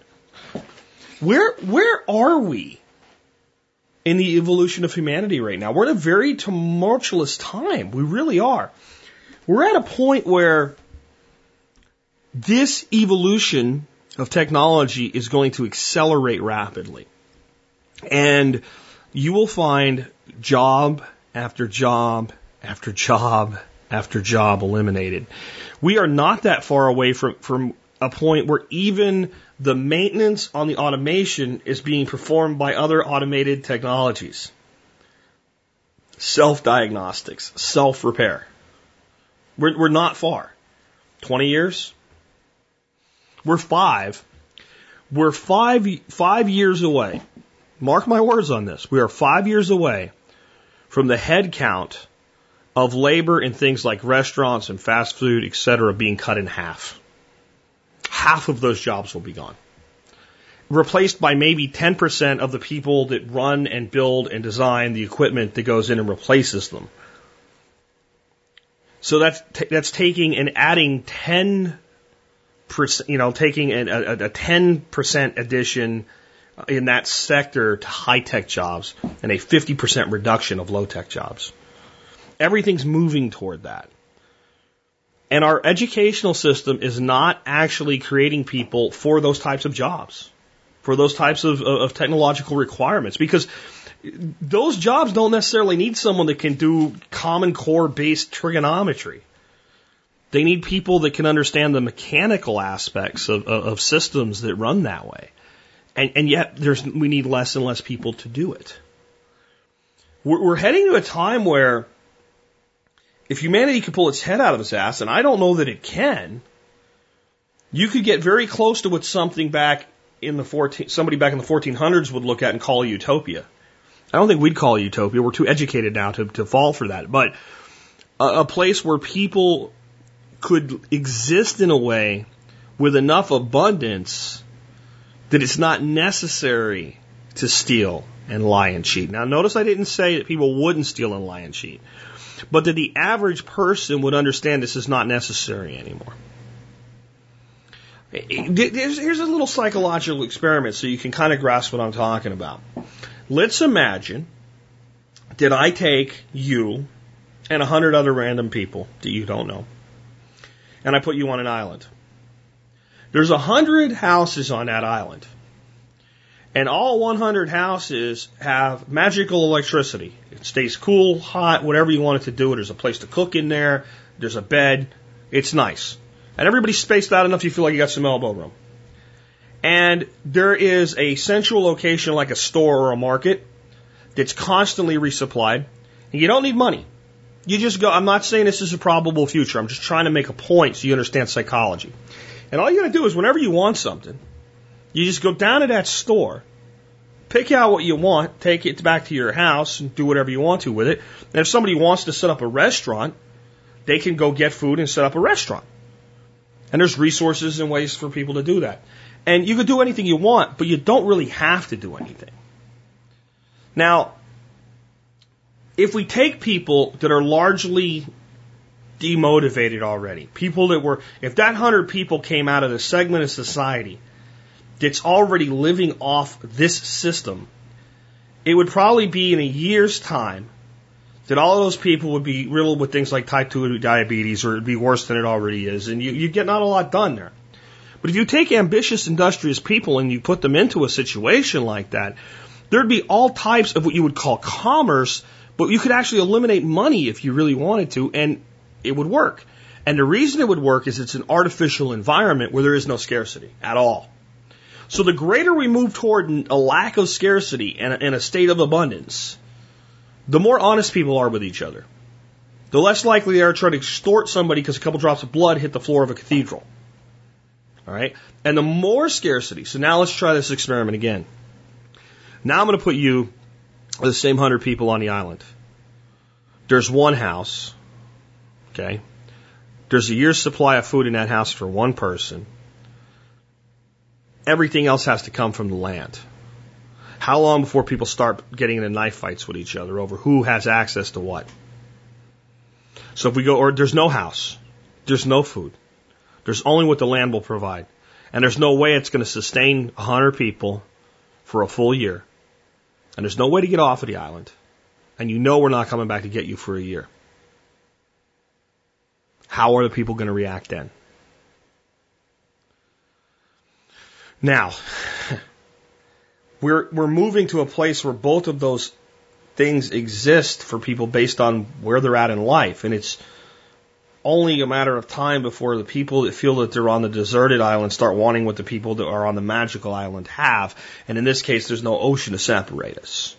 Where where are we in the evolution of humanity right now? We're in a very tumultuous time. We really are. We're at a point where this evolution of technology is going to accelerate rapidly. And you will find job after job after job after job eliminated. We are not that far away from, from a point where even the maintenance on the automation is being performed by other automated technologies. Self diagnostics, self repair. We're, we're not far. 20 years, we're five. We're five, five years away. Mark my words on this. We are five years away from the head count of labor in things like restaurants and fast food, et cetera, being cut in half. Half of those jobs will be gone. Replaced by maybe 10% of the people that run and build and design the equipment that goes in and replaces them. So that's, that's taking and adding 10 you know, taking a, a, a 10% addition uh, in that sector to high tech jobs and a 50% reduction of low tech jobs. Everything's moving toward that. And our educational system is not actually creating people for those types of jobs, for those types of, of technological requirements, because those jobs don't necessarily need someone that can do common core based trigonometry. They need people that can understand the mechanical aspects of, of, of systems that run that way. And, and yet there's, we need less and less people to do it. We're, we're heading to a time where if humanity could pull its head out of its ass, and I don't know that it can, you could get very close to what something back in the 14, somebody back in the 1400s would look at and call utopia. I don't think we'd call utopia. We're too educated now to, to fall for that. But a, a place where people could exist in a way with enough abundance that it's not necessary to steal and lie and cheat. Now, notice I didn't say that people wouldn't steal and lie and cheat, but that the average person would understand this is not necessary anymore. Eh, eh, here's a little psychological experiment so you can kind of grasp what I'm talking about. Let's imagine that I take you and a hundred other random people that you don't know, and I put you on an island. There's a hundred houses on that island. And all 100 houses have magical electricity. It stays cool, hot, whatever you want it to do. There's a place to cook in there. There's a bed. It's nice. And everybody's spaced out enough you feel like you got some elbow room. And there is a central location like a store or a market that's constantly resupplied. And you don't need money. You just go, I'm not saying this is a probable future. I'm just trying to make a point so you understand psychology. And all you gotta do is whenever you want something, you just go down to that store, pick out what you want, take it back to your house, and do whatever you want to with it. And if somebody wants to set up a restaurant, they can go get food and set up a restaurant. And there's resources and ways for people to do that. And you can do anything you want, but you don't really have to do anything. Now, if we take people that are largely demotivated already, people that were, if that hundred people came out of the segment of society that's already living off this system, it would probably be in a year's time that all those people would be riddled with things like type 2 diabetes or it'd be worse than it already is. And you, you get not a lot done there. But if you take ambitious, industrious people and you put them into a situation like that, there'd be all types of what you would call commerce, but you could actually eliminate money if you really wanted to, and it would work. And the reason it would work is it's an artificial environment where there is no scarcity at all. So the greater we move toward a lack of scarcity and a, state of abundance, the more honest people are with each other. The less likely they are to try to extort somebody because a couple drops of blood hit the floor of a cathedral. All right? And the more scarcity. So now let's try this experiment again. Now I'm going to put you, the same 100 people on the island. There's one house. Okay? There's a year's supply of food in that house for one person. Everything else has to come from the land. How long before people start getting into knife fights with each other over who has access to what? So if we go, or there's no house, there's no food, there's only what the land will provide, and there's no way it's going to sustain a hundred people for a full year, and there's no way to get off of the island, and you know we're not coming back to get you for a year. How are the people going to react then? Now, we're, we're moving to a place where both of those things exist for people based on where they're at in life. And it's only a matter of time before the people that feel that they're on the deserted island start wanting what the people that are on the magical island have. And in this case, there's no ocean to separate us.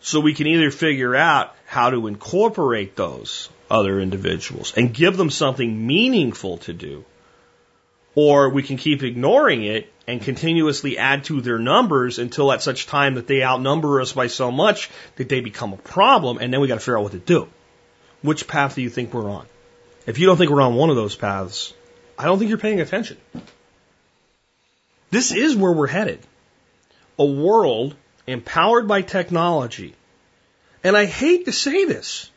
So we can either figure out how to incorporate those other individuals and give them something meaningful to do or we can keep ignoring it and continuously add to their numbers until at such time that they outnumber us by so much that they become a problem, and then we got to figure out what to do. Which path do you think we're on? If you don't think we're on one of those paths, I don't think you're paying attention. This is where we're headed. A world empowered by technology. And I hate to say this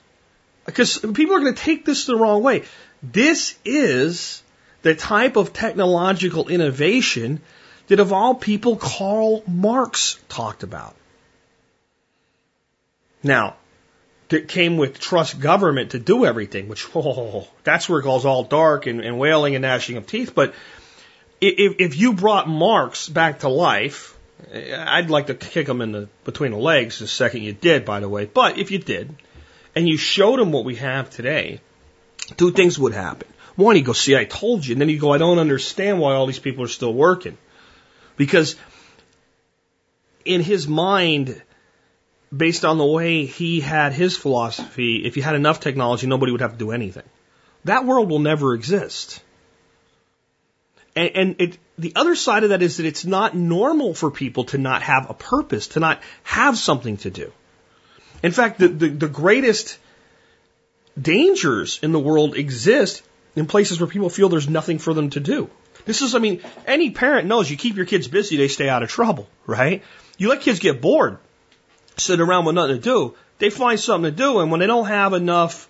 because people are going to take this the wrong way. This is the type of technological innovation that of all people Karl Marx talked about. Now, that came with trust government to do everything, which, oh, that's where it goes all dark and, and wailing and gnashing of teeth. But if, if you brought Marx back to life, I'd like to kick him in the, between the legs the second you did, by the way. But if you did, and you showed him what we have today, two things would happen. One, you go, see, I told you. And then you go, I don't understand why all these people are still working. Because in his mind, based on the way he had his philosophy, if you had enough technology, nobody would have to do anything. That world will never exist. And, and it, the other side of that is that it's not normal for people to not have a purpose, to not have something to do. In fact, the, the, the greatest dangers in the world exist in places where people feel there's nothing for them to do. This is, I mean, any parent knows you keep your kids busy, they stay out of trouble, right? You let kids get bored, sit around with nothing to do, they find something to do, and when they don't have enough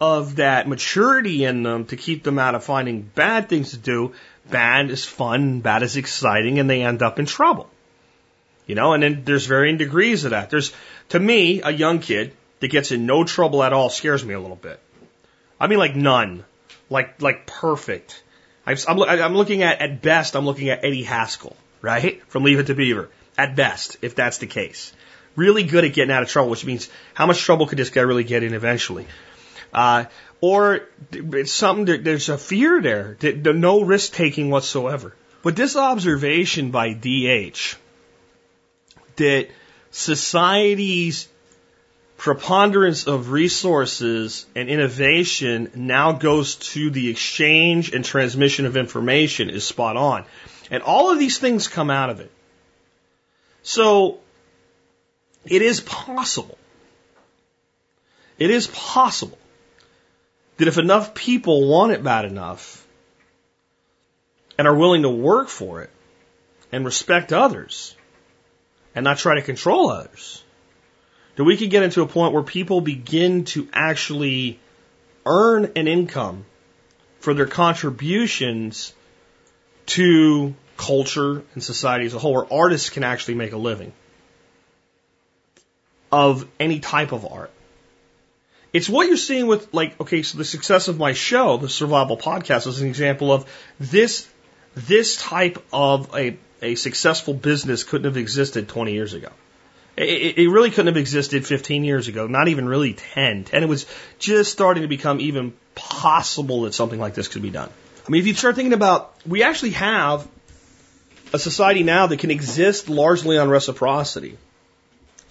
of that maturity in them to keep them out of finding bad things to do, bad is fun, bad is exciting, and they end up in trouble. You know, and then there's varying degrees of that. There's, to me, a young kid that gets in no trouble at all scares me a little bit. I mean, like none, like like perfect. I'm, I'm, looking at at best, I'm looking at Eddie Haskell, right, from Leave It to Beaver. At best, if that's the case, really good at getting out of trouble, which means how much trouble could this guy really get in eventually? Uh, or it's something that there's a fear there, that, no risk taking whatsoever. But this observation by DH that society's preponderance of resources and innovation now goes to the exchange and transmission of information is spot on. And all of these things come out of it. So it is possible. It is possible that if enough people want it bad enough and are willing to work for it and respect others and not try to control others, that we could get into a point where people begin to actually earn an income for their contributions to culture and society as a whole, where artists can actually make a living of any type of art. It's what you're seeing with like, okay, so the success of my show, the Survival Podcast, is an example of this, this type of a, a successful business couldn't have existed 20 years ago. It, it really couldn't have existed 15 years ago, not even really 10. 10, it was just starting to become even possible that something like this could be done. I mean, if you start thinking about, we actually have a society now that can exist largely on reciprocity.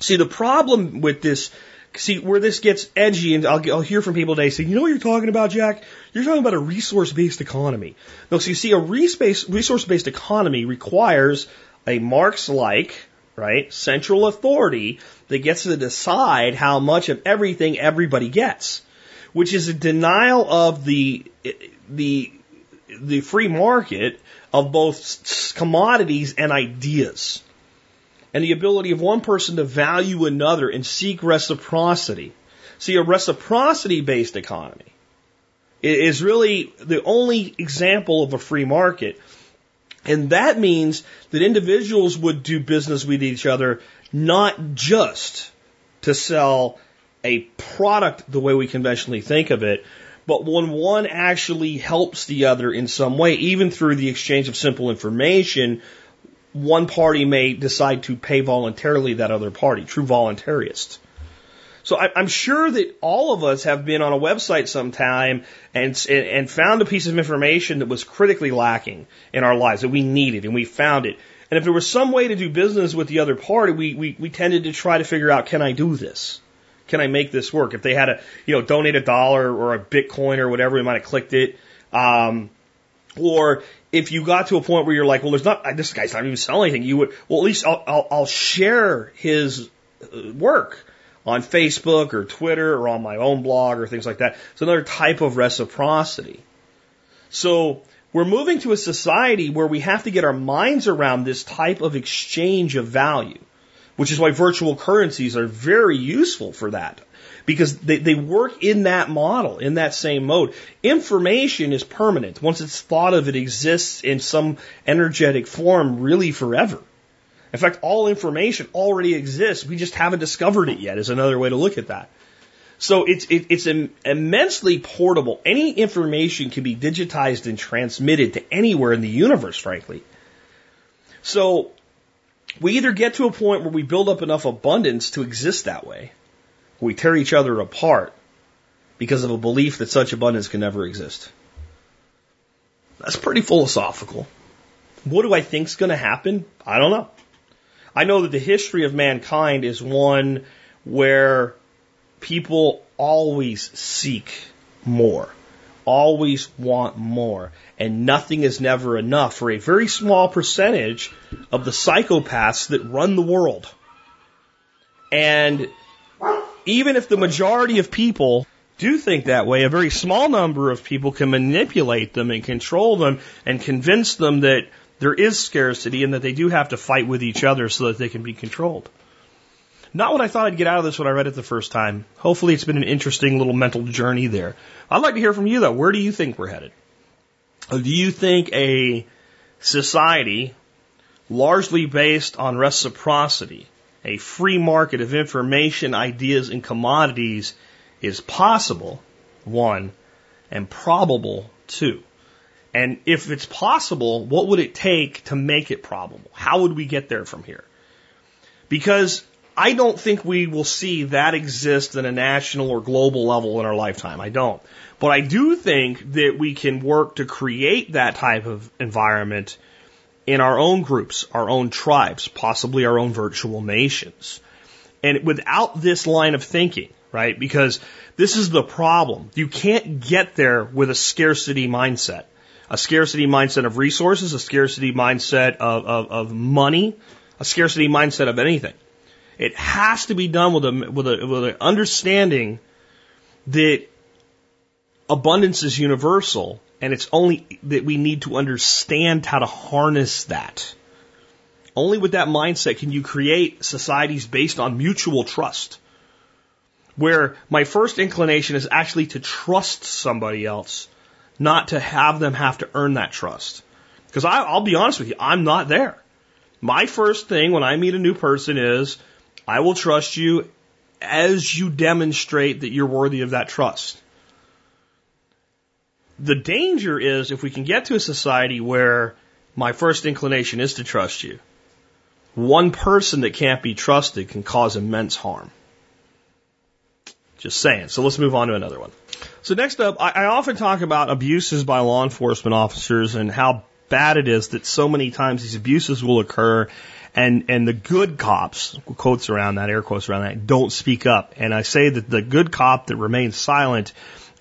See, the problem with this see where this gets edgy, and I'll, I'll hear from people today saying, you know what you're talking about, Jack? You're talking about a resource-based economy. No, so you see, a resource-based economy requires a Marx-like, right, central authority that gets to decide how much of everything everybody gets, which is a denial of the the the free market of both commodities and ideas and the ability of one person to value another and seek reciprocity. See, a reciprocity based economy is really the only example of a free market. And that means that individuals would do business with each other not just to sell a product the way we conventionally think of it, but when one actually helps the other in some way, even through the exchange of simple information, one party may decide to pay voluntarily that other party, true voluntarists. So I, am sure that all of us have been on a website sometime and, and found a piece of information that was critically lacking in our lives that we needed and we found it. And if there was some way to do business with the other party, we, we, we tended to try to figure out, can I do this? Can I make this work? If they had a, you know, donate a dollar or a Bitcoin or whatever, we might have clicked it. Um, or if you got to a point where you're like, well, there's not, this guy's not even selling anything, you would, well, at least I'll, I'll, I'll share his uh, work on Facebook or Twitter or on my own blog or things like that. It's another type of reciprocity. So we're moving to a society where we have to get our minds around this type of exchange of value, which is why virtual currencies are very useful for that because they, they work in that model, in that same mode. Information is permanent. Once it's thought of, it exists in some energetic form really forever. In fact, all information already exists. We just haven't discovered it yet is another way to look at that. So it's, it, it's immensely portable. Any information can be digitized and transmitted to anywhere in the universe, frankly. So we either get to a point where we build up enough abundance to exist that way, we tear each other apart because of a belief that such abundance can never exist. That's pretty philosophical. What do I think is going to happen? I don't know. I know that the history of mankind is one where people always seek more, always want more, and nothing is never enough for a very small percentage of the psychopaths that run the world. And even if the majority of people do think that way, a very small number of people can manipulate them and control them and convince them that there is scarcity and that they do have to fight with each other so that they can be controlled. Not what I thought I'd get out of this when I read it the first time. Hopefully it's been an interesting little mental journey there. I'd like to hear from you though. Where do you think we're headed? Uh, do you think a society largely based on reciprocity, a free market of information, ideas, and commodities is possible, one, and probable, two? And if it's possible, what would it take to make it probable? How would we get there from here? Because I don't think we will see that exist in a national or global level in our lifetime. I don't. But I do think that we can work to create that type of environment in our own groups, our own tribes, possibly our own virtual nations. And without this line of thinking, right? Because this is the problem. You can't get there with a scarcity mindset. A scarcity mindset of resources, a scarcity mindset of, of, of money, a scarcity mindset of anything. It has to be done with a with a with an understanding that abundance is universal, and it's only that we need to understand how to harness that. Only with that mindset can you create societies based on mutual trust, where my first inclination is actually to trust somebody else, not to have them have to earn that trust. Because I'll be honest with you, I'm not there. My first thing when I meet a new person is, I will trust you as you demonstrate that you're worthy of that trust. The danger is if we can get to a society where my first inclination is to trust you, one person that can't be trusted can cause immense harm. Just saying. So let's move on to another one. So next up, I, I often talk about abuses by law enforcement officers and how bad it is that so many times these abuses will occur and and the good cops, quotes around that, air quotes around that, don't speak up. And I say that the good cop that remains silent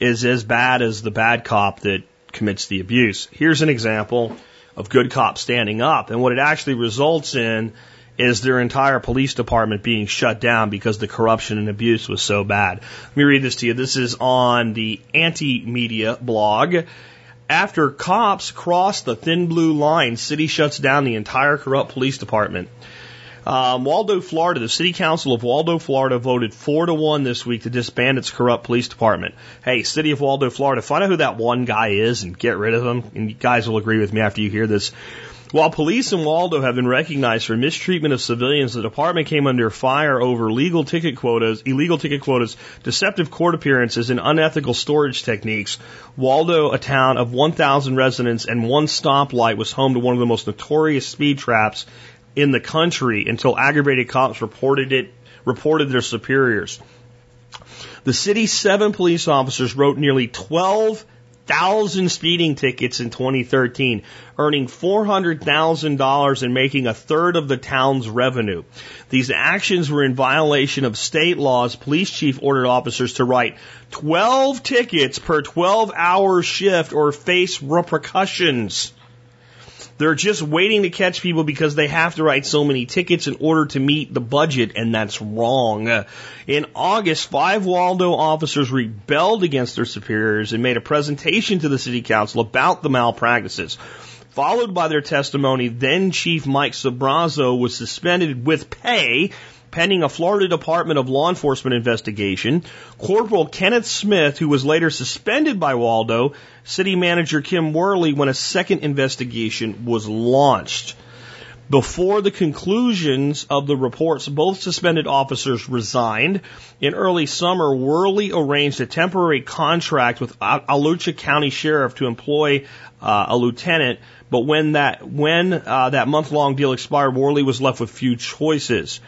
is as bad as the bad cop that commits the abuse. Here's an example of good cops standing up, and what it actually results in is their entire police department being shut down because the corruption and abuse was so bad. Let me read this to you. This is on the anti media blog. After cops cross the thin blue line, city shuts down the entire corrupt police department. Um, Waldo, Florida, the city council of Waldo, Florida voted four to one this week to disband its corrupt police department. Hey, city of Waldo, Florida, find out who that one guy is and get rid of him. And you guys will agree with me after you hear this. While police in Waldo have been recognized for mistreatment of civilians, the department came under fire over legal ticket quotas, illegal ticket quotas, deceptive court appearances, and unethical storage techniques. Waldo, a town of 1,000 residents and one stoplight, was home to one of the most notorious speed traps in the country until aggravated cops reported it, reported their superiors. The city's seven police officers wrote nearly 12 thousand speeding tickets in 2013, earning $400,000 and making a third of the town's revenue. These actions were in violation of state laws. Police chief ordered officers to write 12 tickets per 12 hour shift or face repercussions. They're just waiting to catch people because they have to write so many tickets in order to meet the budget, and that's wrong. In August, five Waldo officers rebelled against their superiors and made a presentation to the city council about the malpractices. Followed by their testimony, then Chief Mike Sabrazzo was suspended with pay pending a Florida Department of Law Enforcement investigation. Corporal Kenneth Smith, who was later suspended by Waldo, City Manager Kim Worley when a second investigation was launched. Before the conclusions of the reports, both suspended officers resigned. In early summer, Worley arranged a temporary contract with Alachua County Sheriff to employ uh, a lieutenant. But when that when uh, that month long deal expired, Worley was left with few choices.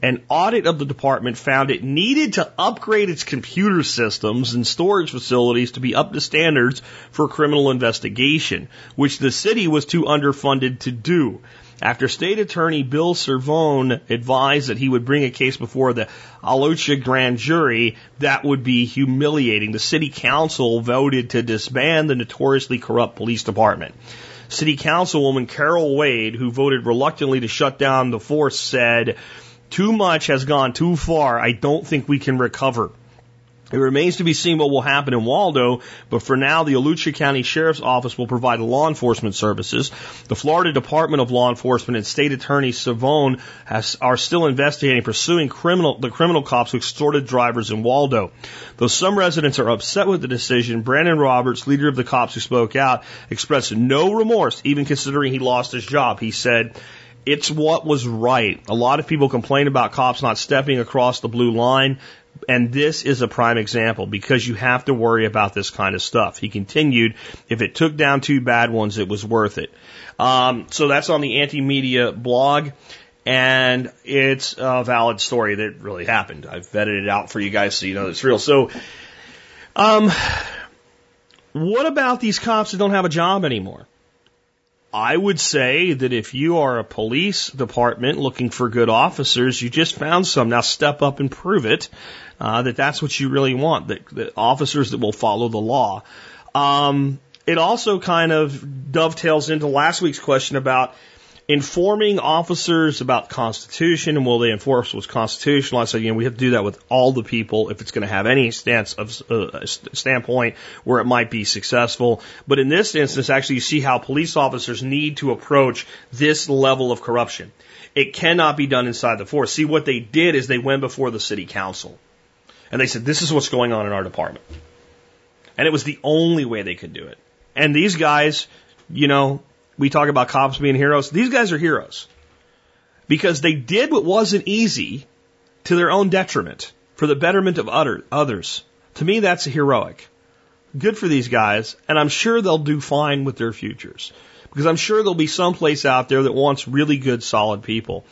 An audit of the department found it needed to upgrade its computer systems and storage facilities to be up to standards for criminal investigation, which the city was too underfunded to do. After State Attorney Bill Cervone advised that he would bring a case before the Alachua grand jury, that would be humiliating. The city council voted to disband the notoriously corrupt police department. City Councilwoman Carol Wade, who voted reluctantly to shut down the force, said, Too much has gone too far. I don't think we can recover. It remains to be seen what will happen in Waldo, but for now, the Alachua County Sheriff's Office will provide law enforcement services. The Florida Department of Law Enforcement and State Attorney Cervone has, are still investigating pursuing criminal, the criminal cops who extorted drivers in Waldo. Though some residents are upset with the decision, Brandon Roberts, leader of the cops who spoke out, expressed no remorse, even considering he lost his job. He said, it's what was right. A lot of people complain about cops not stepping across the blue line. And this is a prime example because you have to worry about this kind of stuff. He continued, if it took down two bad ones, it was worth it. Um, so that's on the anti media blog. And it's a valid story that really happened. I've vetted it out for you guys so you know it's real. So, um, what about these cops that don't have a job anymore? I would say that if you are a police department looking for good officers, you just found some. Now step up and prove it uh, that that's what you really want. That, that officers that will follow the law. Um, it also kind of dovetails into last week's question about informing officers about Constitution and will they enforce what's constitutional. I said, you know, we have to do that with all the people if it's going to have any stance of uh, standpoint where it might be successful. But in this instance, actually, you see how police officers need to approach this level of corruption. It cannot be done inside the force. See, what they did is they went before the city council and they said, this is what's going on in our department. And it was the only way they could do it. And these guys, you know, we talk about cops being heroes. These guys are heroes because they did what wasn't easy to their own detriment for the betterment of others. To me, that's heroic. Good for these guys, and I'm sure they'll do fine with their futures because I'm sure there'll be some place out there that wants really good, solid people.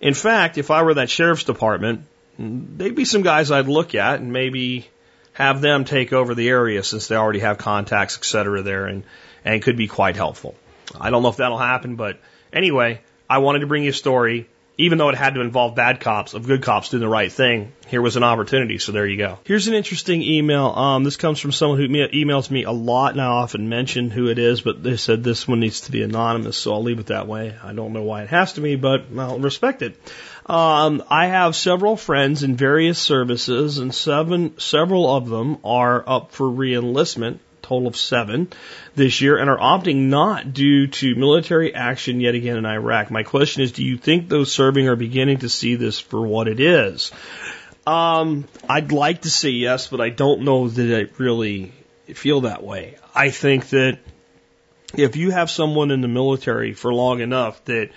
In fact, if I were that sheriff's department, they'd be some guys I'd look at and maybe have them take over the area since they already have contacts, et cetera, there and, and could be quite helpful. I don't know if that'll happen, but anyway, I wanted to bring you a story. Even though it had to involve bad cops, of good cops doing the right thing, here was an opportunity. So there you go. Here's an interesting email. Um, this comes from someone who emails me a lot, and I often mention who it is, but they said this one needs to be anonymous, so I'll leave it that way. I don't know why it has to be, but I'll respect it. Um, I have several friends in various services, and seven, several of them are up for reenlistment total of seven this year, and are opting not due to military action yet again in Iraq. My question is, do you think those serving are beginning to see this for what it is? Um, I'd like to say yes, but I don't know that I really feel that way. I think that if you have someone in the military for long enough that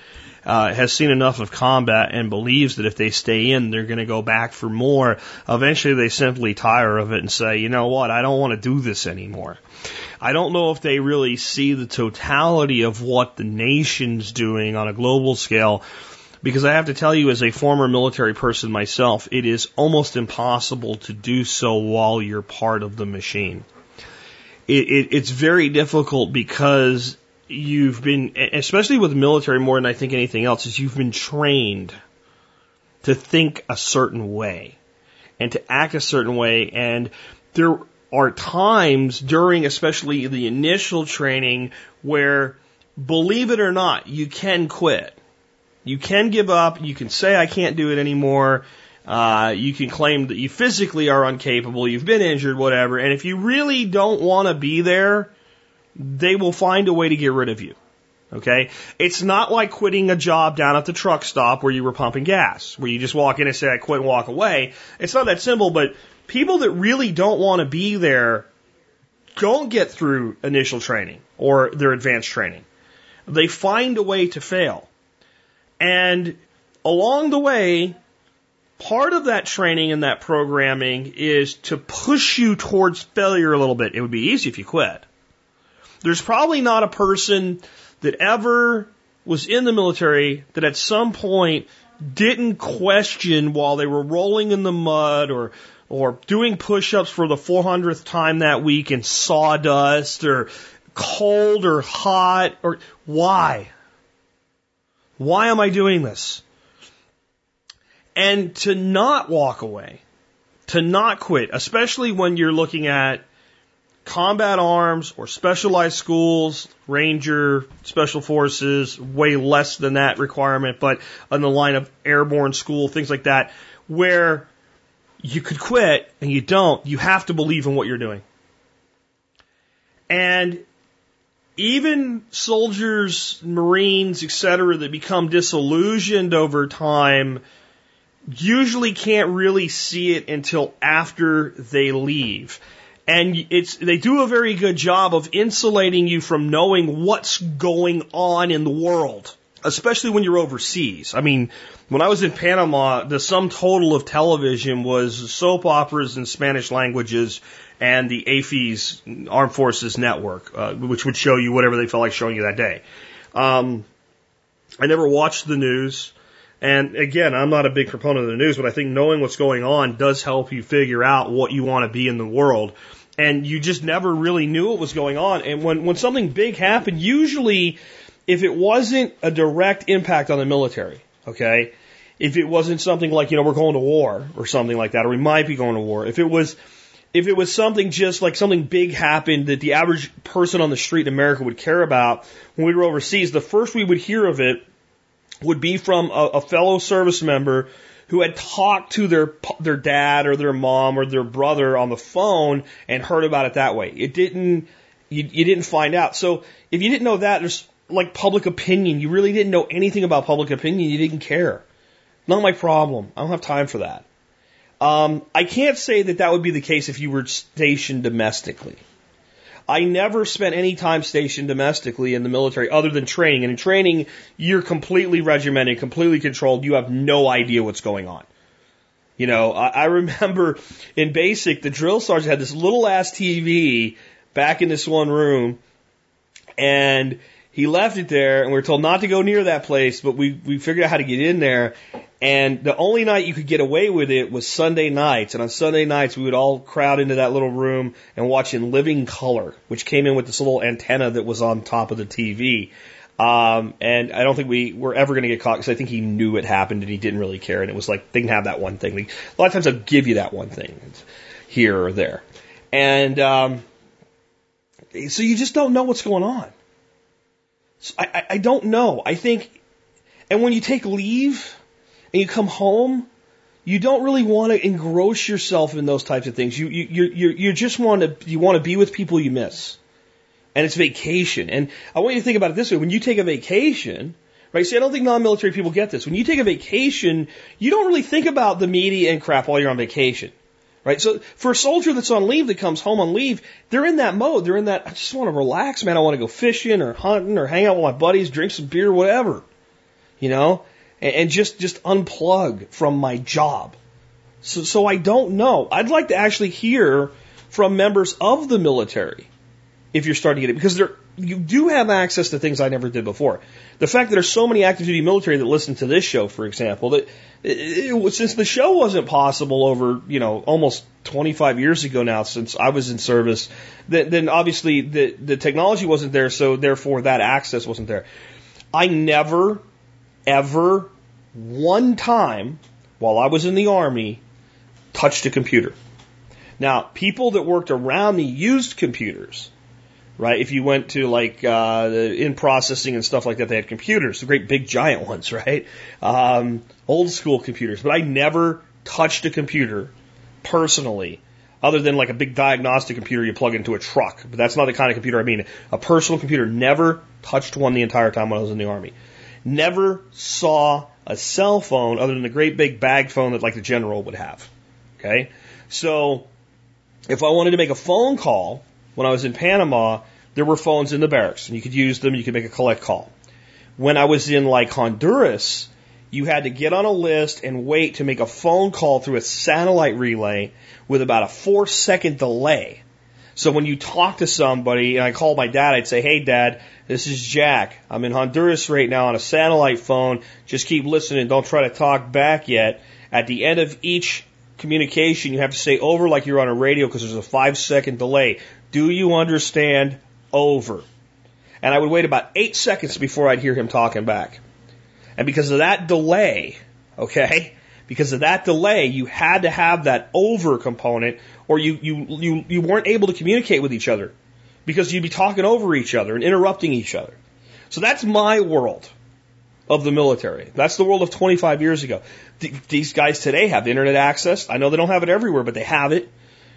uh, has seen enough of combat and believes that if they stay in, they're going to go back for more. Eventually, they simply tire of it and say, you know what, I don't want to do this anymore. I don't know if they really see the totality of what the nation's doing on a global scale. Because I have to tell you, as a former military person myself, it is almost impossible to do so while you're part of the machine. It, it, it's very difficult because you've been, especially with military more than I think anything else, is you've been trained to think a certain way and to act a certain way. And there are times during, especially the initial training, where, believe it or not, you can quit. You can give up. You can say, I can't do it anymore. Uh, you can claim that you physically are incapable. You've been injured, whatever. And if you really don't want to be there, they will find a way to get rid of you. Okay? It's not like quitting a job down at the truck stop where you were pumping gas, where you just walk in and say, I quit and walk away. It's not that simple, but people that really don't want to be there don't get through initial training or their advanced training. They find a way to fail. And along the way, part of that training and that programming is to push you towards failure a little bit. It would be easy if you quit. There's probably not a person that ever was in the military that at some point didn't question while they were rolling in the mud or or doing push-ups for the 400th time that week in sawdust or cold or hot or why? Why am I doing this? And to not walk away, to not quit, especially when you're looking at combat arms or specialized schools, Ranger, Special Forces, way less than that requirement, but on the line of airborne school, things like that, where you could quit and you don't, you have to believe in what you're doing. And even soldiers, Marines, etc., that become disillusioned over time usually can't really see it until after they leave. And it's, they do a very good job of insulating you from knowing what's going on in the world, especially when you're overseas. I mean, when I was in Panama, the sum total of television was soap operas in Spanish languages and the AFRTS Armed Forces Network, uh, which would show you whatever they felt like showing you that day. Um, I never watched the news. And again, I'm not a big proponent of the news, but I think knowing what's going on does help you figure out what you want to be in the world. And you just never really knew what was going on. And when, when something big happened, usually if it wasn't a direct impact on the military, okay, if it wasn't something like, you know, we're going to war or something like that, or we might be going to war, if it was, if it was something just like something big happened that the average person on the street in America would care about when we were overseas, the first we would hear of it would be from a, a fellow service member who had talked to their their dad or their mom or their brother on the phone and heard about it that way. It didn't you, you didn't find out. So if you didn't know that, there's like public opinion. You really didn't know anything about public opinion. You didn't care. Not my problem. I don't have time for that. Um, I can't say that that would be the case if you were stationed domestically. I never spent any time stationed domestically in the military other than training. And in training, you're completely regimented, completely controlled. You have no idea what's going on. You know, I, I remember in basic, the drill sergeant had this little ass TV back in this one room and he left it there and we were told not to go near that place, but we, we figured out how to get in there. And the only night you could get away with it was Sunday nights. And on Sunday nights, we would all crowd into that little room and watch in living color, which came in with this little antenna that was on top of the TV. Um, and I don't think we were ever going to get caught because I think he knew it happened and he didn't really care. And it was like, they can have that one thing. Like, a lot of times I'll give you that one thing here or there. And, um, so you just don't know what's going on. I, I, don't know. I think, and when you take leave and you come home, you don't really want to engross yourself in those types of things. You you you you just want to you want to be with people you miss, and it's vacation. And I want you to think about it this way: when you take a vacation, right? See, I don't think non-military people get this. When you take a vacation, you don't really think about the media and crap while you're on vacation. Right? So for a soldier that's on leave that comes home on leave, they're in that mode. They're in that, I just want to relax, man. I want to go fishing or hunting or hang out with my buddies, drink some beer, whatever. You know? And, and just, just unplug from my job. So, so I don't know. I'd like to actually hear from members of the military if you're starting to get it because there, you do have access to things I never did before. The fact that there's so many active duty military that listen to this show, for example, that it, it, since the show wasn't possible over, you know, almost 25 years ago now, since I was in service, then, then obviously the, the technology wasn't there, so therefore that access wasn't there. I never, ever, one time while I was in the Army, touched a computer. Now, people that worked around me used computers right? If you went to like uh, in processing and stuff like that, they had computers, the great big giant ones, right? Um, old school computers. But I never touched a computer personally, other than like a big diagnostic computer you plug into a truck. But that's not the kind of computer I mean. A personal computer. Never touched one the entire time when I was in the army. Never saw a cell phone other than the great big bag phone that like the general would have. Okay, so if I wanted to make a phone call when I was in Panama, there were phones in the barracks and you could use them, you could make a collect call. When I was in like Honduras, you had to get on a list and wait to make a phone call through a satellite relay with about a four second delay. So when you talk to somebody, and I call my dad, I'd say, "Hey, Dad, this is Jack. I'm in Honduras right now on a satellite phone. Just keep listening. Don't try to talk back yet." At the end of each communication, you have to say over like you're on a radio because there's a five second delay. Do you understand? Over. And I would wait about eight seconds before I'd hear him talking back. And because of that delay, okay, because of that delay, you had to have that over component or you, you, you, you weren't able to communicate with each other because you'd be talking over each other and interrupting each other. So that's my world of the military. That's the world of 25 years ago. Th- these guys today have internet access. I know they don't have it everywhere, but they have it.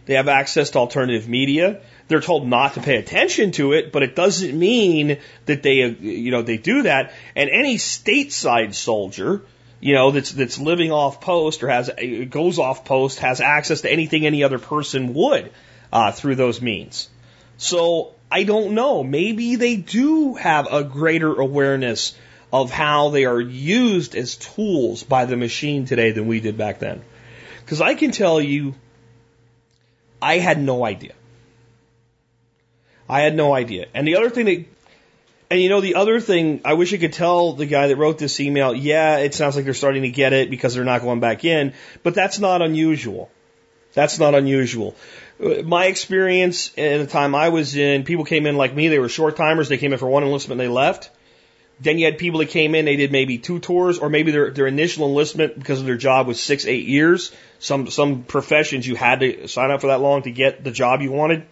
They have access to alternative media. They're told not to pay attention to it, but it doesn't mean that they, you know, they do that. And any stateside soldier, you know, that's that's living off post or has goes off post has access to anything any other person would uh, through those means. So I don't know. Maybe they do have a greater awareness of how they are used as tools by the machine today than we did back then. Because I can tell you, I had no idea. I had no idea. And the other thing that, and you know, the other thing, I wish I could tell the guy that wrote this email, yeah, it sounds like they're starting to get it because they're not going back in, but that's not unusual. That's not unusual. Uh, my experience at the time I was in, people came in like me, they were short timers, they came in for one enlistment, they left. Then you had people that came in, they did maybe two tours, or maybe their, their initial enlistment because of their job was six, eight years. Some, some professions you had to sign up for that long to get the job you wanted.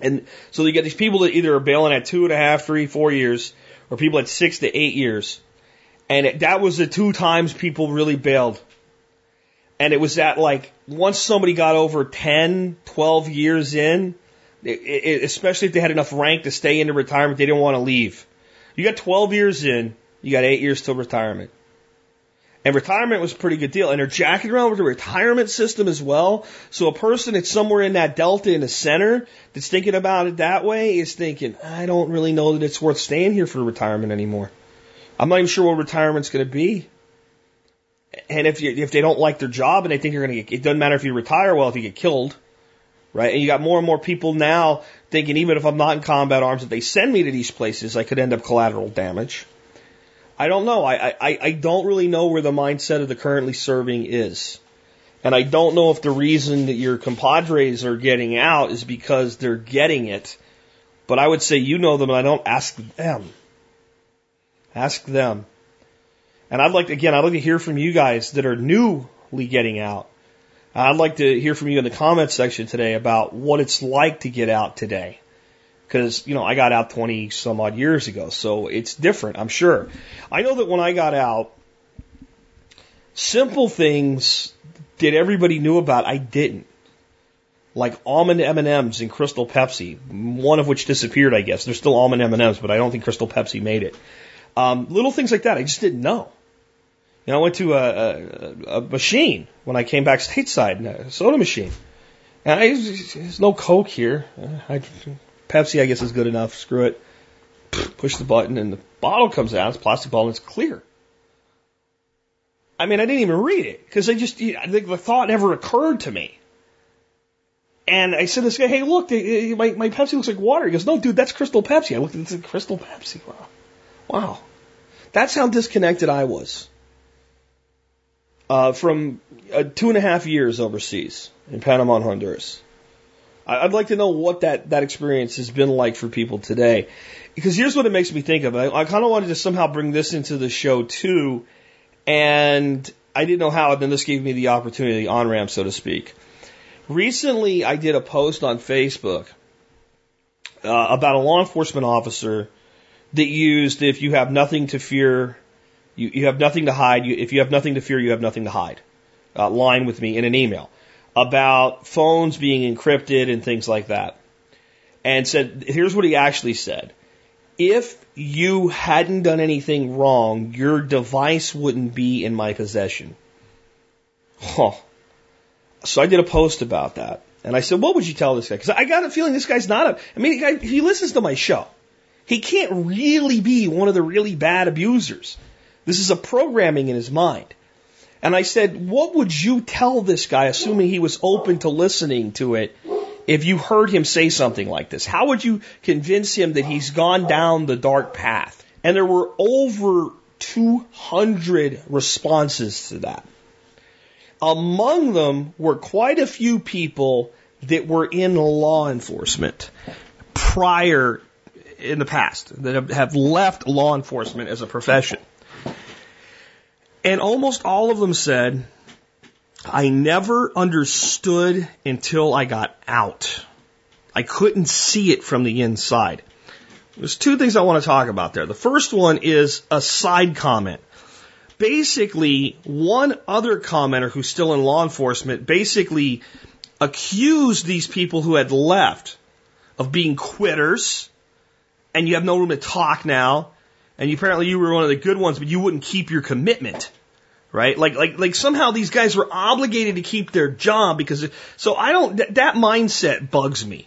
And so you get these people that either are bailing at two and a half, three, four years, or people at six to eight years. And it, that was the two times people really bailed. And it was that like, once somebody got over 10, 12 years in, it, it, especially if they had enough rank to stay into retirement, they didn't want to leave. You got 12 years in, you got eight years till retirement. And retirement was a pretty good deal. And they're jacking around with the retirement system as well. So a person that's somewhere in that delta in the center that's thinking about it that way is thinking, I don't really know that it's worth staying here for retirement anymore. I'm not even sure what retirement's going to be. And if you, if they don't like their job and they think you're going to get, it doesn't matter if you retire, well, if you get killed, right? And you got more and more people now thinking, even if I'm not in combat arms, if they send me to these places, I could end up collateral damage. I don't know. I, I, I don't really know where the mindset of the currently serving is. And I don't know if the reason that your compadres are getting out is because they're getting it. But I would say you know them and I don't ask them. Ask them. And I'd like again, I'd like to hear from you guys that are newly getting out. I'd like to hear from you in the comments section today about what it's like to get out today. Because, you know, I got out 20 some odd years ago, so it's different, I'm sure. I know that when I got out, simple things that everybody knew about, I didn't. Like almond M&Ms and Crystal Pepsi, one of which disappeared, I guess. There's still almond M&Ms, but I don't think Crystal Pepsi made it. Um, little things like that, I just didn't know. You know, I went to a, a, a machine when I came back stateside, a soda machine. And I, there's no Coke here. I, Pepsi, I guess, is good enough. Screw it. Push the button and the bottle comes out. It's plastic bottle and it's clear. I mean, I didn't even read it because I just, the, the thought never occurred to me. And I said to this guy, hey, look, my, my Pepsi looks like water. He goes, no, dude, that's Crystal Pepsi. I looked at it, Crystal Pepsi. Wow. Wow. That's how disconnected I was. Uh, from uh, two and a half years overseas in Panama and Honduras. I'd like to know what that, that experience has been like for people today. Because here's what it makes me think of. I, I kind of wanted to somehow bring this into the show too. And I didn't know how, and then this gave me the opportunity on ramp, so to speak. Recently, I did a post on Facebook uh, about a law enforcement officer that used if you have nothing to fear, you, you have nothing to hide. You, if you have nothing to fear, you have nothing to hide. Uh, line with me in an email about phones being encrypted and things like that. And said, here's what he actually said. If you hadn't done anything wrong, your device wouldn't be in my possession. Huh. So I did a post about that. And I said, what would you tell this guy? Because I got a feeling this guy's not a, I mean, he listens to my show. He can't really be one of the really bad abusers. This is a programming in his mind. And I said, what would you tell this guy, assuming he was open to listening to it, if you heard him say something like this? How would you convince him that he's gone down the dark path? And there were over 200 responses to that. Among them were quite a few people that were in law enforcement prior in the past that have left law enforcement as a profession. And almost all of them said, I never understood until I got out. I couldn't see it from the inside. There's two things I want to talk about there. The first one is a side comment. Basically, one other commenter who's still in law enforcement basically accused these people who had left of being quitters, and you have no room to talk now, and apparently you were one of the good ones, but you wouldn't keep your commitment right? Like, like, like somehow these guys were obligated to keep their job because, so I don't, that, that mindset bugs me.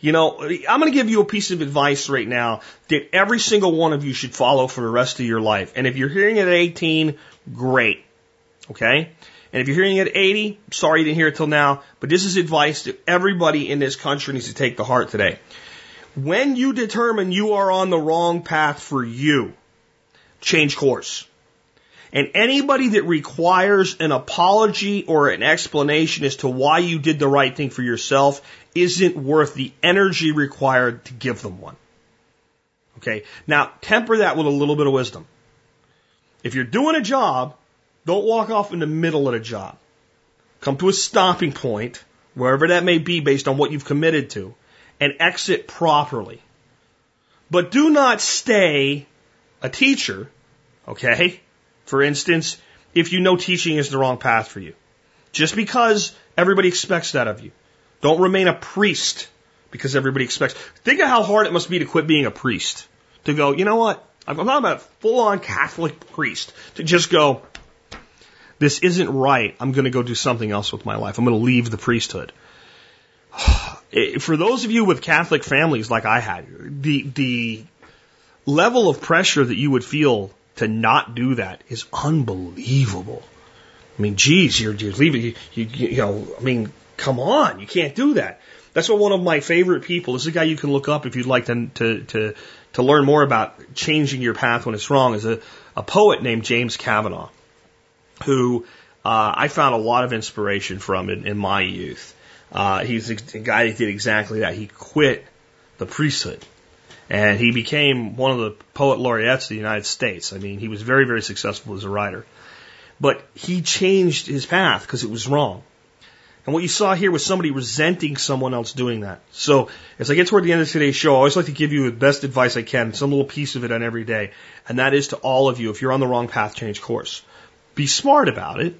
You know, I'm going to give you a piece of advice right now that every single one of you should follow for the rest of your life. And if you're hearing it at 18, great. Okay? And if you're hearing it at 80, sorry you didn't hear it till now, but this is advice that everybody in this country needs to take to heart today. When you determine you are on the wrong path for you, change course. And anybody that requires an apology or an explanation as to why you did the right thing for yourself isn't worth the energy required to give them one. Okay. Now temper that with a little bit of wisdom. If you're doing a job, don't walk off in the middle of the job. Come to a stopping point, wherever that may be based on what you've committed to, and exit properly. But do not stay a teacher, okay, for instance, if you know teaching is the wrong path for you, just because everybody expects that of you. Don't remain a priest because everybody expects. Think of how hard it must be to quit being a priest. To go, you know what? I'm not about a full on Catholic priest. To just go, this isn't right. I'm going to go do something else with my life. I'm going to leave the priesthood. For those of you with Catholic families like I had, the, the level of pressure that you would feel to not do that is unbelievable. I mean, geez, you're, you're leaving, you, you, you know, I mean, come on, you can't do that. That's what one of my favorite people, this is a guy you can look up if you'd like to, to, to, to learn more about changing your path when it's wrong, is a, a poet named James Kavanaugh, who uh, I found a lot of inspiration from in, in my youth. Uh, he's a guy that did exactly that. He quit the priesthood and he became one of the poet laureates of the United States. I mean, he was very, very successful as a writer. But he changed his path because it was wrong. And what you saw here was somebody resenting someone else doing that. So as I get toward the end of today's show, I always like to give you the best advice I can, some little piece of it on every day. And that is to all of you, if you're on the wrong path, change course. Be smart about it.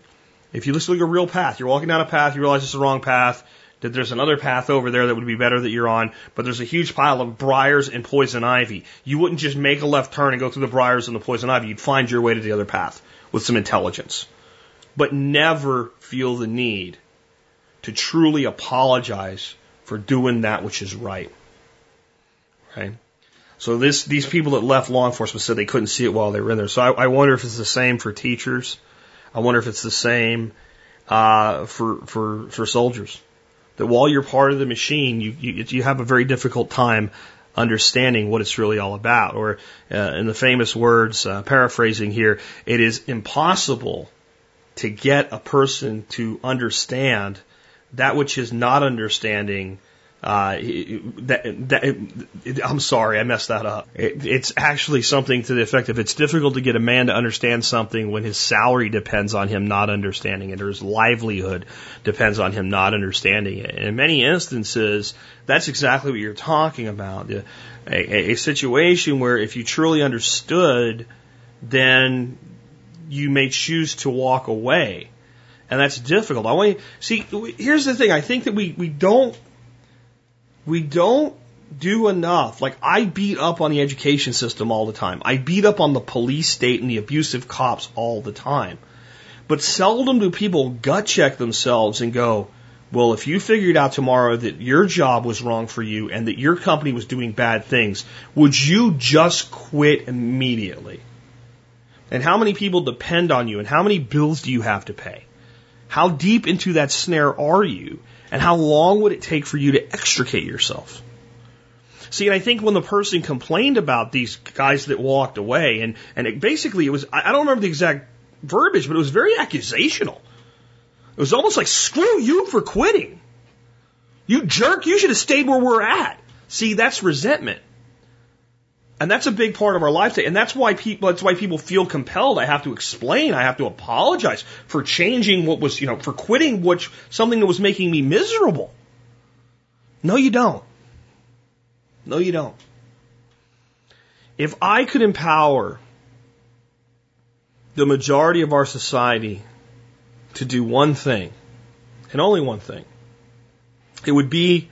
If you listen to your real path, you're walking down a path, you realize it's the wrong path, that there's another path over there that would be better that you're on, but there's a huge pile of briars and poison ivy. You wouldn't just make a left turn and go through the briars and the poison ivy. You'd find your way to the other path with some intelligence. But never feel the need to truly apologize for doing that which is right. Okay? So this, these people that left law enforcement said they couldn't see it while they were in there. So I, I wonder if it's the same for teachers. I wonder if it's the same uh, for for for soldiers that while you're part of the machine, you, you, you have a very difficult time understanding what it's really all about. Or, uh, in the famous words, uh, paraphrasing here, it is impossible to get a person to understand that which is not understanding uh, that, that, I'm sorry, I messed that up. It, it's actually something to the effect of it's difficult to get a man to understand something when his salary depends on him not understanding it or his livelihood depends on him not understanding it. And in many instances, that's exactly what you're talking about. A, a, a situation where if you truly understood, then you may choose to walk away. And that's difficult. I want you, see, here's the thing. I think that we, we don't we don't do enough. Like I beat up on the education system all the time. I beat up on the police state and the abusive cops all the time. But seldom do people gut check themselves and go, well, if you figured out tomorrow that your job was wrong for you and that your company was doing bad things, would you just quit immediately? And how many people depend on you and how many bills do you have to pay? How deep into that snare are you? And how long would it take for you to extricate yourself? See, and I think when the person complained about these guys that walked away, and, and it basically it was, I don't remember the exact verbiage, but it was very accusational. It was almost like, screw you for quitting. You jerk, you should have stayed where we're at. See, that's resentment. And that's a big part of our life today. And that's why people, that's why people feel compelled. I have to explain. I have to apologize for changing what was, you know, for quitting which, something that was making me miserable. No, you don't. No, you don't. If I could empower the majority of our society to do one thing, and only one thing, it would be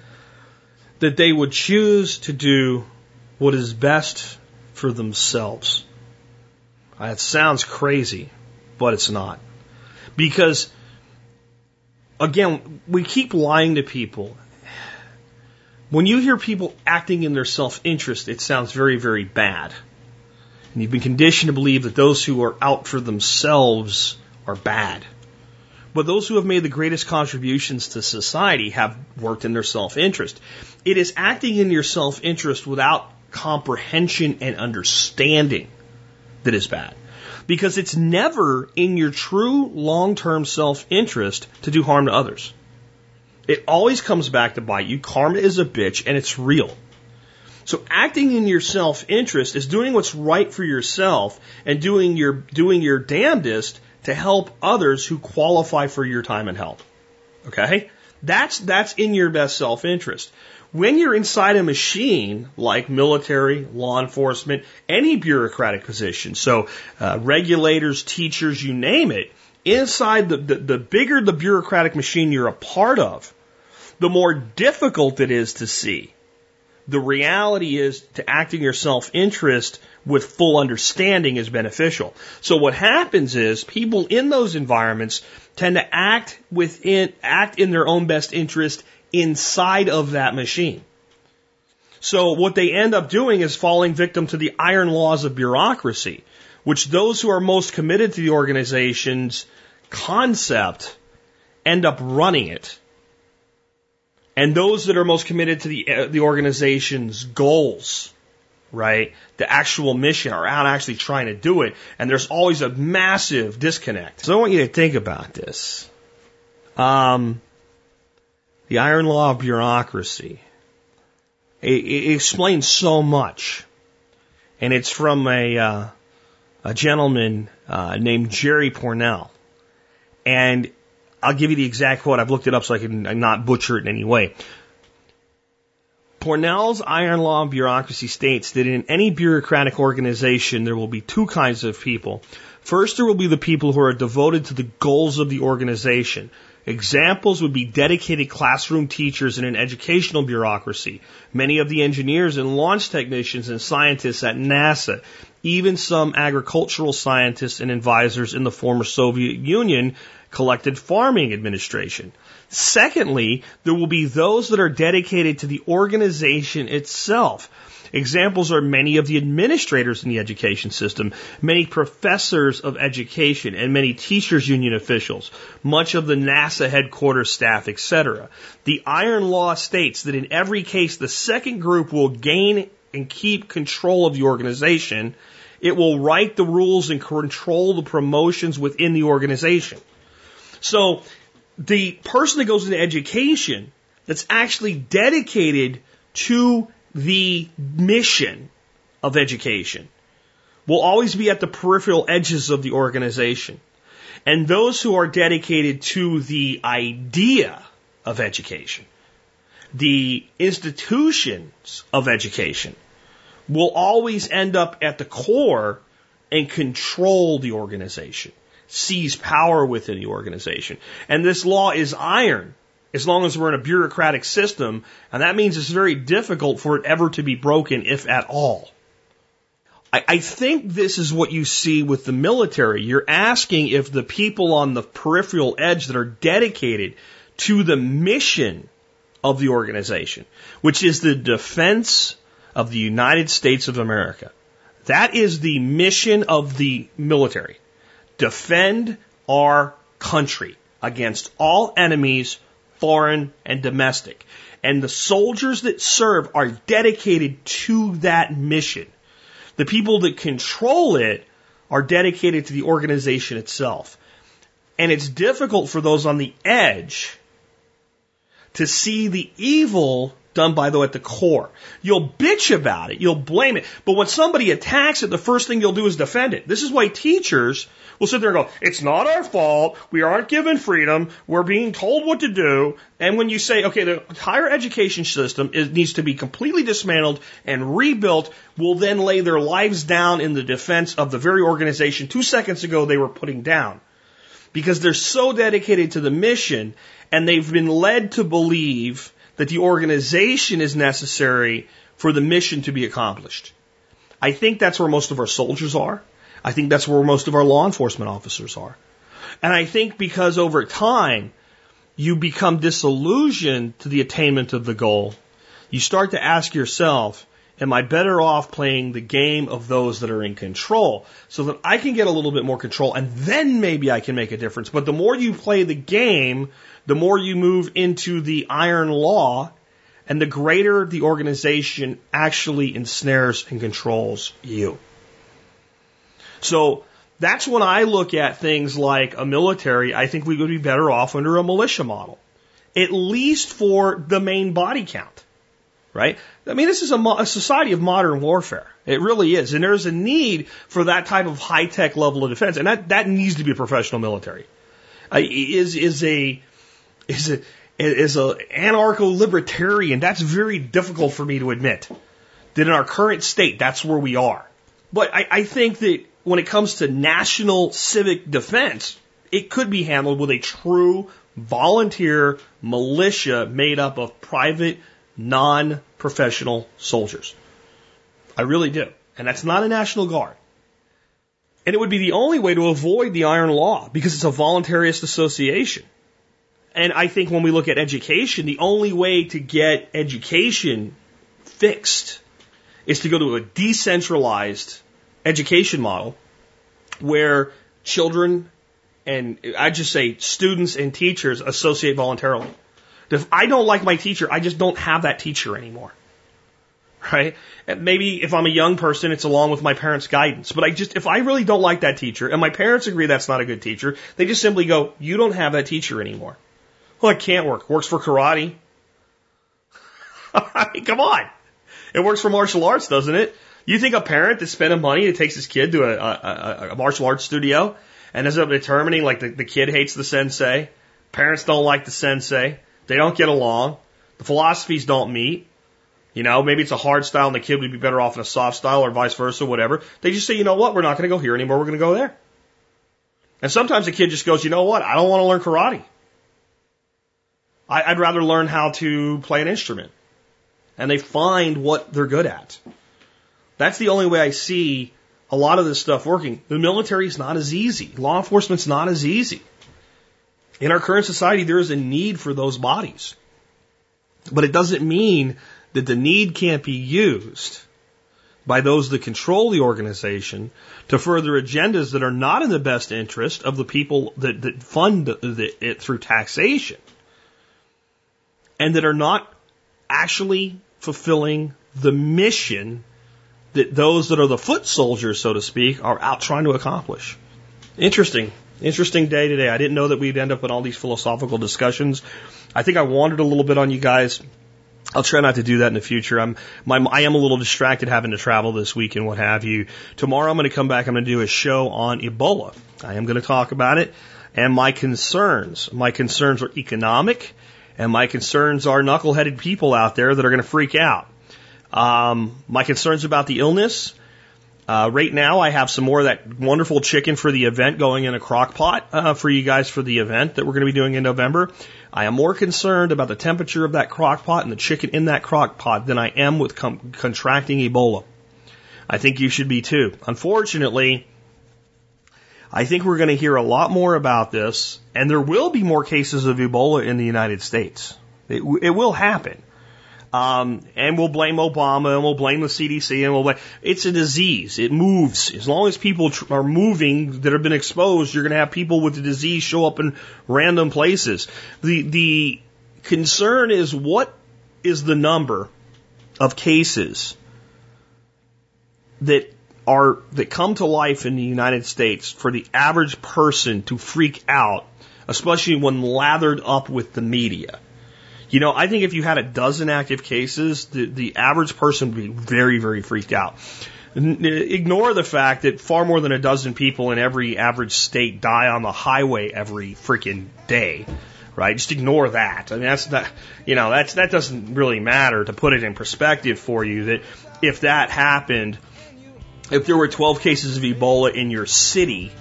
that they would choose to do what is best for themselves. Uh, that sounds crazy, but it's not. Because, again, we keep lying to people. When you hear people acting in their self interest, it sounds very, very bad. And you've been conditioned to believe that those who are out for themselves are bad. But those who have made the greatest contributions to society have worked in their self interest. It is acting in your self interest without comprehension and understanding that is bad. Because it's never in your true long term self interest to do harm to others. It always comes back to bite you. Karma is a bitch and it's real. So acting in your self interest is doing what's right for yourself and doing your doing your damnedest to help others who qualify for your time and help. Okay? That's that's in your best self interest. When you're inside a machine like military, law enforcement, any bureaucratic position, so uh, regulators, teachers, you name it, inside the, the, the bigger the bureaucratic machine you're a part of, the more difficult it is to see. The reality is to act in your self interest with full understanding is beneficial. So what happens is people in those environments tend to act within, act in their own best interest inside of that machine. So what they end up doing is falling victim to the iron laws of bureaucracy, which those who are most committed to the organization's concept end up running it. And those that are most committed to the, uh, the organization's goals, right, the actual mission are out actually trying to do it. And there's always a massive disconnect. So I want you to think about this. Um, the iron law of bureaucracy. It, it explains so much. And it's from a, uh, a gentleman uh, named Jerry Pournelle. And I'll give you the exact quote. I've looked it up so I can not butcher it in any way. Pournelle's iron law of bureaucracy states that in any bureaucratic organization, there will be two kinds of people. First, there will be the people who are devoted to the goals of the organization. Examples would be dedicated classroom teachers in an educational bureaucracy, many of the engineers and launch technicians and scientists at NASA, even some agricultural scientists and advisors in the former Soviet Union collected farming administration. Secondly, there will be those that are dedicated to the organization itself. Examples are many of the administrators in the education system, many professors of education, and many teachers union officials, much of the NASA headquarters staff, etc. The Iron Law states that in every case, the second group will gain and keep control of the organization. It will write the rules and control the promotions within the organization. So the person that goes into education that's actually dedicated to the mission of education will always be at the peripheral edges of the organization. And those who are dedicated to the idea of education, the institutions of education, will always end up at the core and control the organization, seize power within the organization. And this law is iron as long as we're in a bureaucratic system, and that means it's very difficult for it ever to be broken, if at all. I, think this is what you see with the military. You're asking if the people on the peripheral edge that are dedicated to the mission of the organization, which is the defense of the United States of America. That is the mission of the military. Defend our country against all enemies, foreign and domestic. And the soldiers that serve are dedicated to that mission. The people that control it are dedicated to the organization itself. And it's difficult for those on the edge to see the evil done by the at the core. You'll bitch about it, you'll blame it, but when somebody attacks it, the first thing you'll do is defend it. This is why teachers will sit there and go, "It's not our fault. We aren't given freedom. We're being told what to do." And when you say, "Okay, the higher education system is, needs to be completely dismantled and rebuilt," will then lay their lives down in the defense of the very organization two seconds ago they were putting down because they're so dedicated to the mission and they've been led to believe that the organization is necessary for the mission to be accomplished. I think that's where most of our soldiers are. I think that's where most of our law enforcement officers are. And I think because over time you become disillusioned to the attainment of the goal, you start to ask yourself, am I better off playing the game of those that are in control so that I can get a little bit more control and then maybe I can make a difference? But the more you play the game, the more you move into the iron law and the greater the organization actually ensnares and controls you. So that's when I look at things like a military, I think we would be better off under a militia model, at least for the main body count right? I mean, this is a, a, society of modern warfare. It really is. And there's a need for that type of high tech level of defense. And that, that needs to be a professional military. Uh, is, is a, is a, is a anarcho libertarian. That's very difficult for me to admit that in our current state, that's where we are. But I, I think that when it comes to national civic defense, it could be handled with a true volunteer militia made up of private non professional soldiers. I really do. And that's not a National Guard. And it would be the only way to avoid the iron law because it's a voluntarist association. And I think when we look at education, the only way to get education fixed is to go to a decentralized education model where children and I just say students and teachers associate voluntarily. If I don't like my teacher, I just don't have that teacher anymore. Right? And maybe if I'm a young person, it's along with my parents' guidance. But I just, if I really don't like that teacher and my parents agree that's not a good teacher, they just simply go, you don't have that teacher anymore. Well, it can't work. Works for karate. I mean, come on. It works for martial arts, doesn't it? You think a parent that's spending money that takes his kid to a, a, a martial arts studio and ends up determining like the, the kid hates the sensei, parents don't like the sensei, they don't get along. The philosophies don't meet. You know, maybe it's a hard style and the kid would be better off in a soft style or vice versa, whatever. They just say, you know what, we're not going to go here anymore, we're going to go there. And sometimes the kid just goes, you know what, I don't want to learn karate. I, I'd rather learn how to play an instrument. And they find what they're good at. That's the only way I see a lot of this stuff working. The military is not as easy. Law enforcement's not as easy. In our current society, there is a need for those bodies. But it doesn't mean that the need can't be used by those that control the organization to further agendas that are not in the best interest of the people that, that fund the, it through taxation and that are not actually fulfilling the mission that those that are the foot soldiers, so to speak, are out trying to accomplish. Interesting. Interesting day today. I didn't know that we'd end up in all these philosophical discussions. I think I wandered a little bit on you guys. I'll try not to do that in the future. I'm, my, I am a little distracted having to travel this week and what have you. Tomorrow I'm going to come back. I'm going to do a show on Ebola. I am going to talk about it and my concerns. My concerns are economic and my concerns are knuckleheaded people out there that are going to freak out. Um, my concerns about the illness uh, right now, I have some more of that wonderful chicken for the event going in a crock pot uh, for you guys for the event that we're going to be doing in November. I am more concerned about the temperature of that crock pot and the chicken in that crock pot than I am with com- contracting Ebola. I think you should be too. Unfortunately, I think we're going to hear a lot more about this, and there will be more cases of Ebola in the United States. It, it will happen. Um, and we'll blame Obama and we'll blame the CDC and we'll blame, it's a disease. It moves. As long as people tr- are moving that have been exposed, you're going to have people with the disease show up in random places. The, the concern is what is the number of cases that are, that come to life in the United States for the average person to freak out, especially when lathered up with the media. You know, I think if you had a dozen active cases, the, the average person would be very, very freaked out. Ignore the fact that far more than a dozen people in every average state die on the highway every freaking day, right? Just ignore that. I mean, that's not, you know, that's, that doesn't really matter to put it in perspective for you that if that happened, if there were 12 cases of Ebola in your city,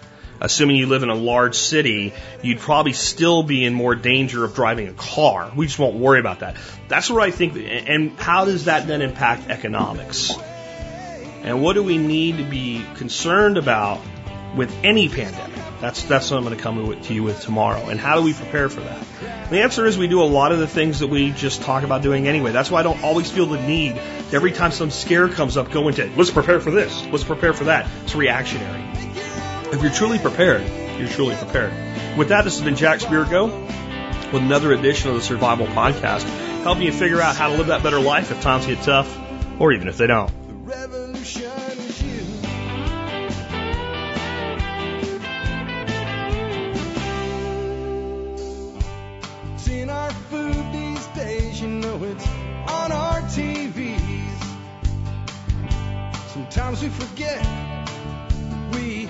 assuming you live in a large city, you'd probably still be in more danger of driving a car. We just won't worry about that. That's where I think, and how does that then impact economics? And what do we need to be concerned about with any pandemic? That's, that's what I'm going to come to you with tomorrow. And how do we prepare for that? The answer is we do a lot of the things that we just talk about doing anyway. That's why I don't always feel the need every time some scare comes up go into, let's prepare for this, let's prepare for that. It's reactionary. If you're truly prepared, you're truly prepared. With that, this has been Jack Spirko with another edition of the Survival Podcast, helping you figure out how to live that better life if times get tough, or even if they don't. The revolution is you. It's in our food these days, you know it's on our TVs. Sometimes we forget we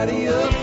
Cause nobody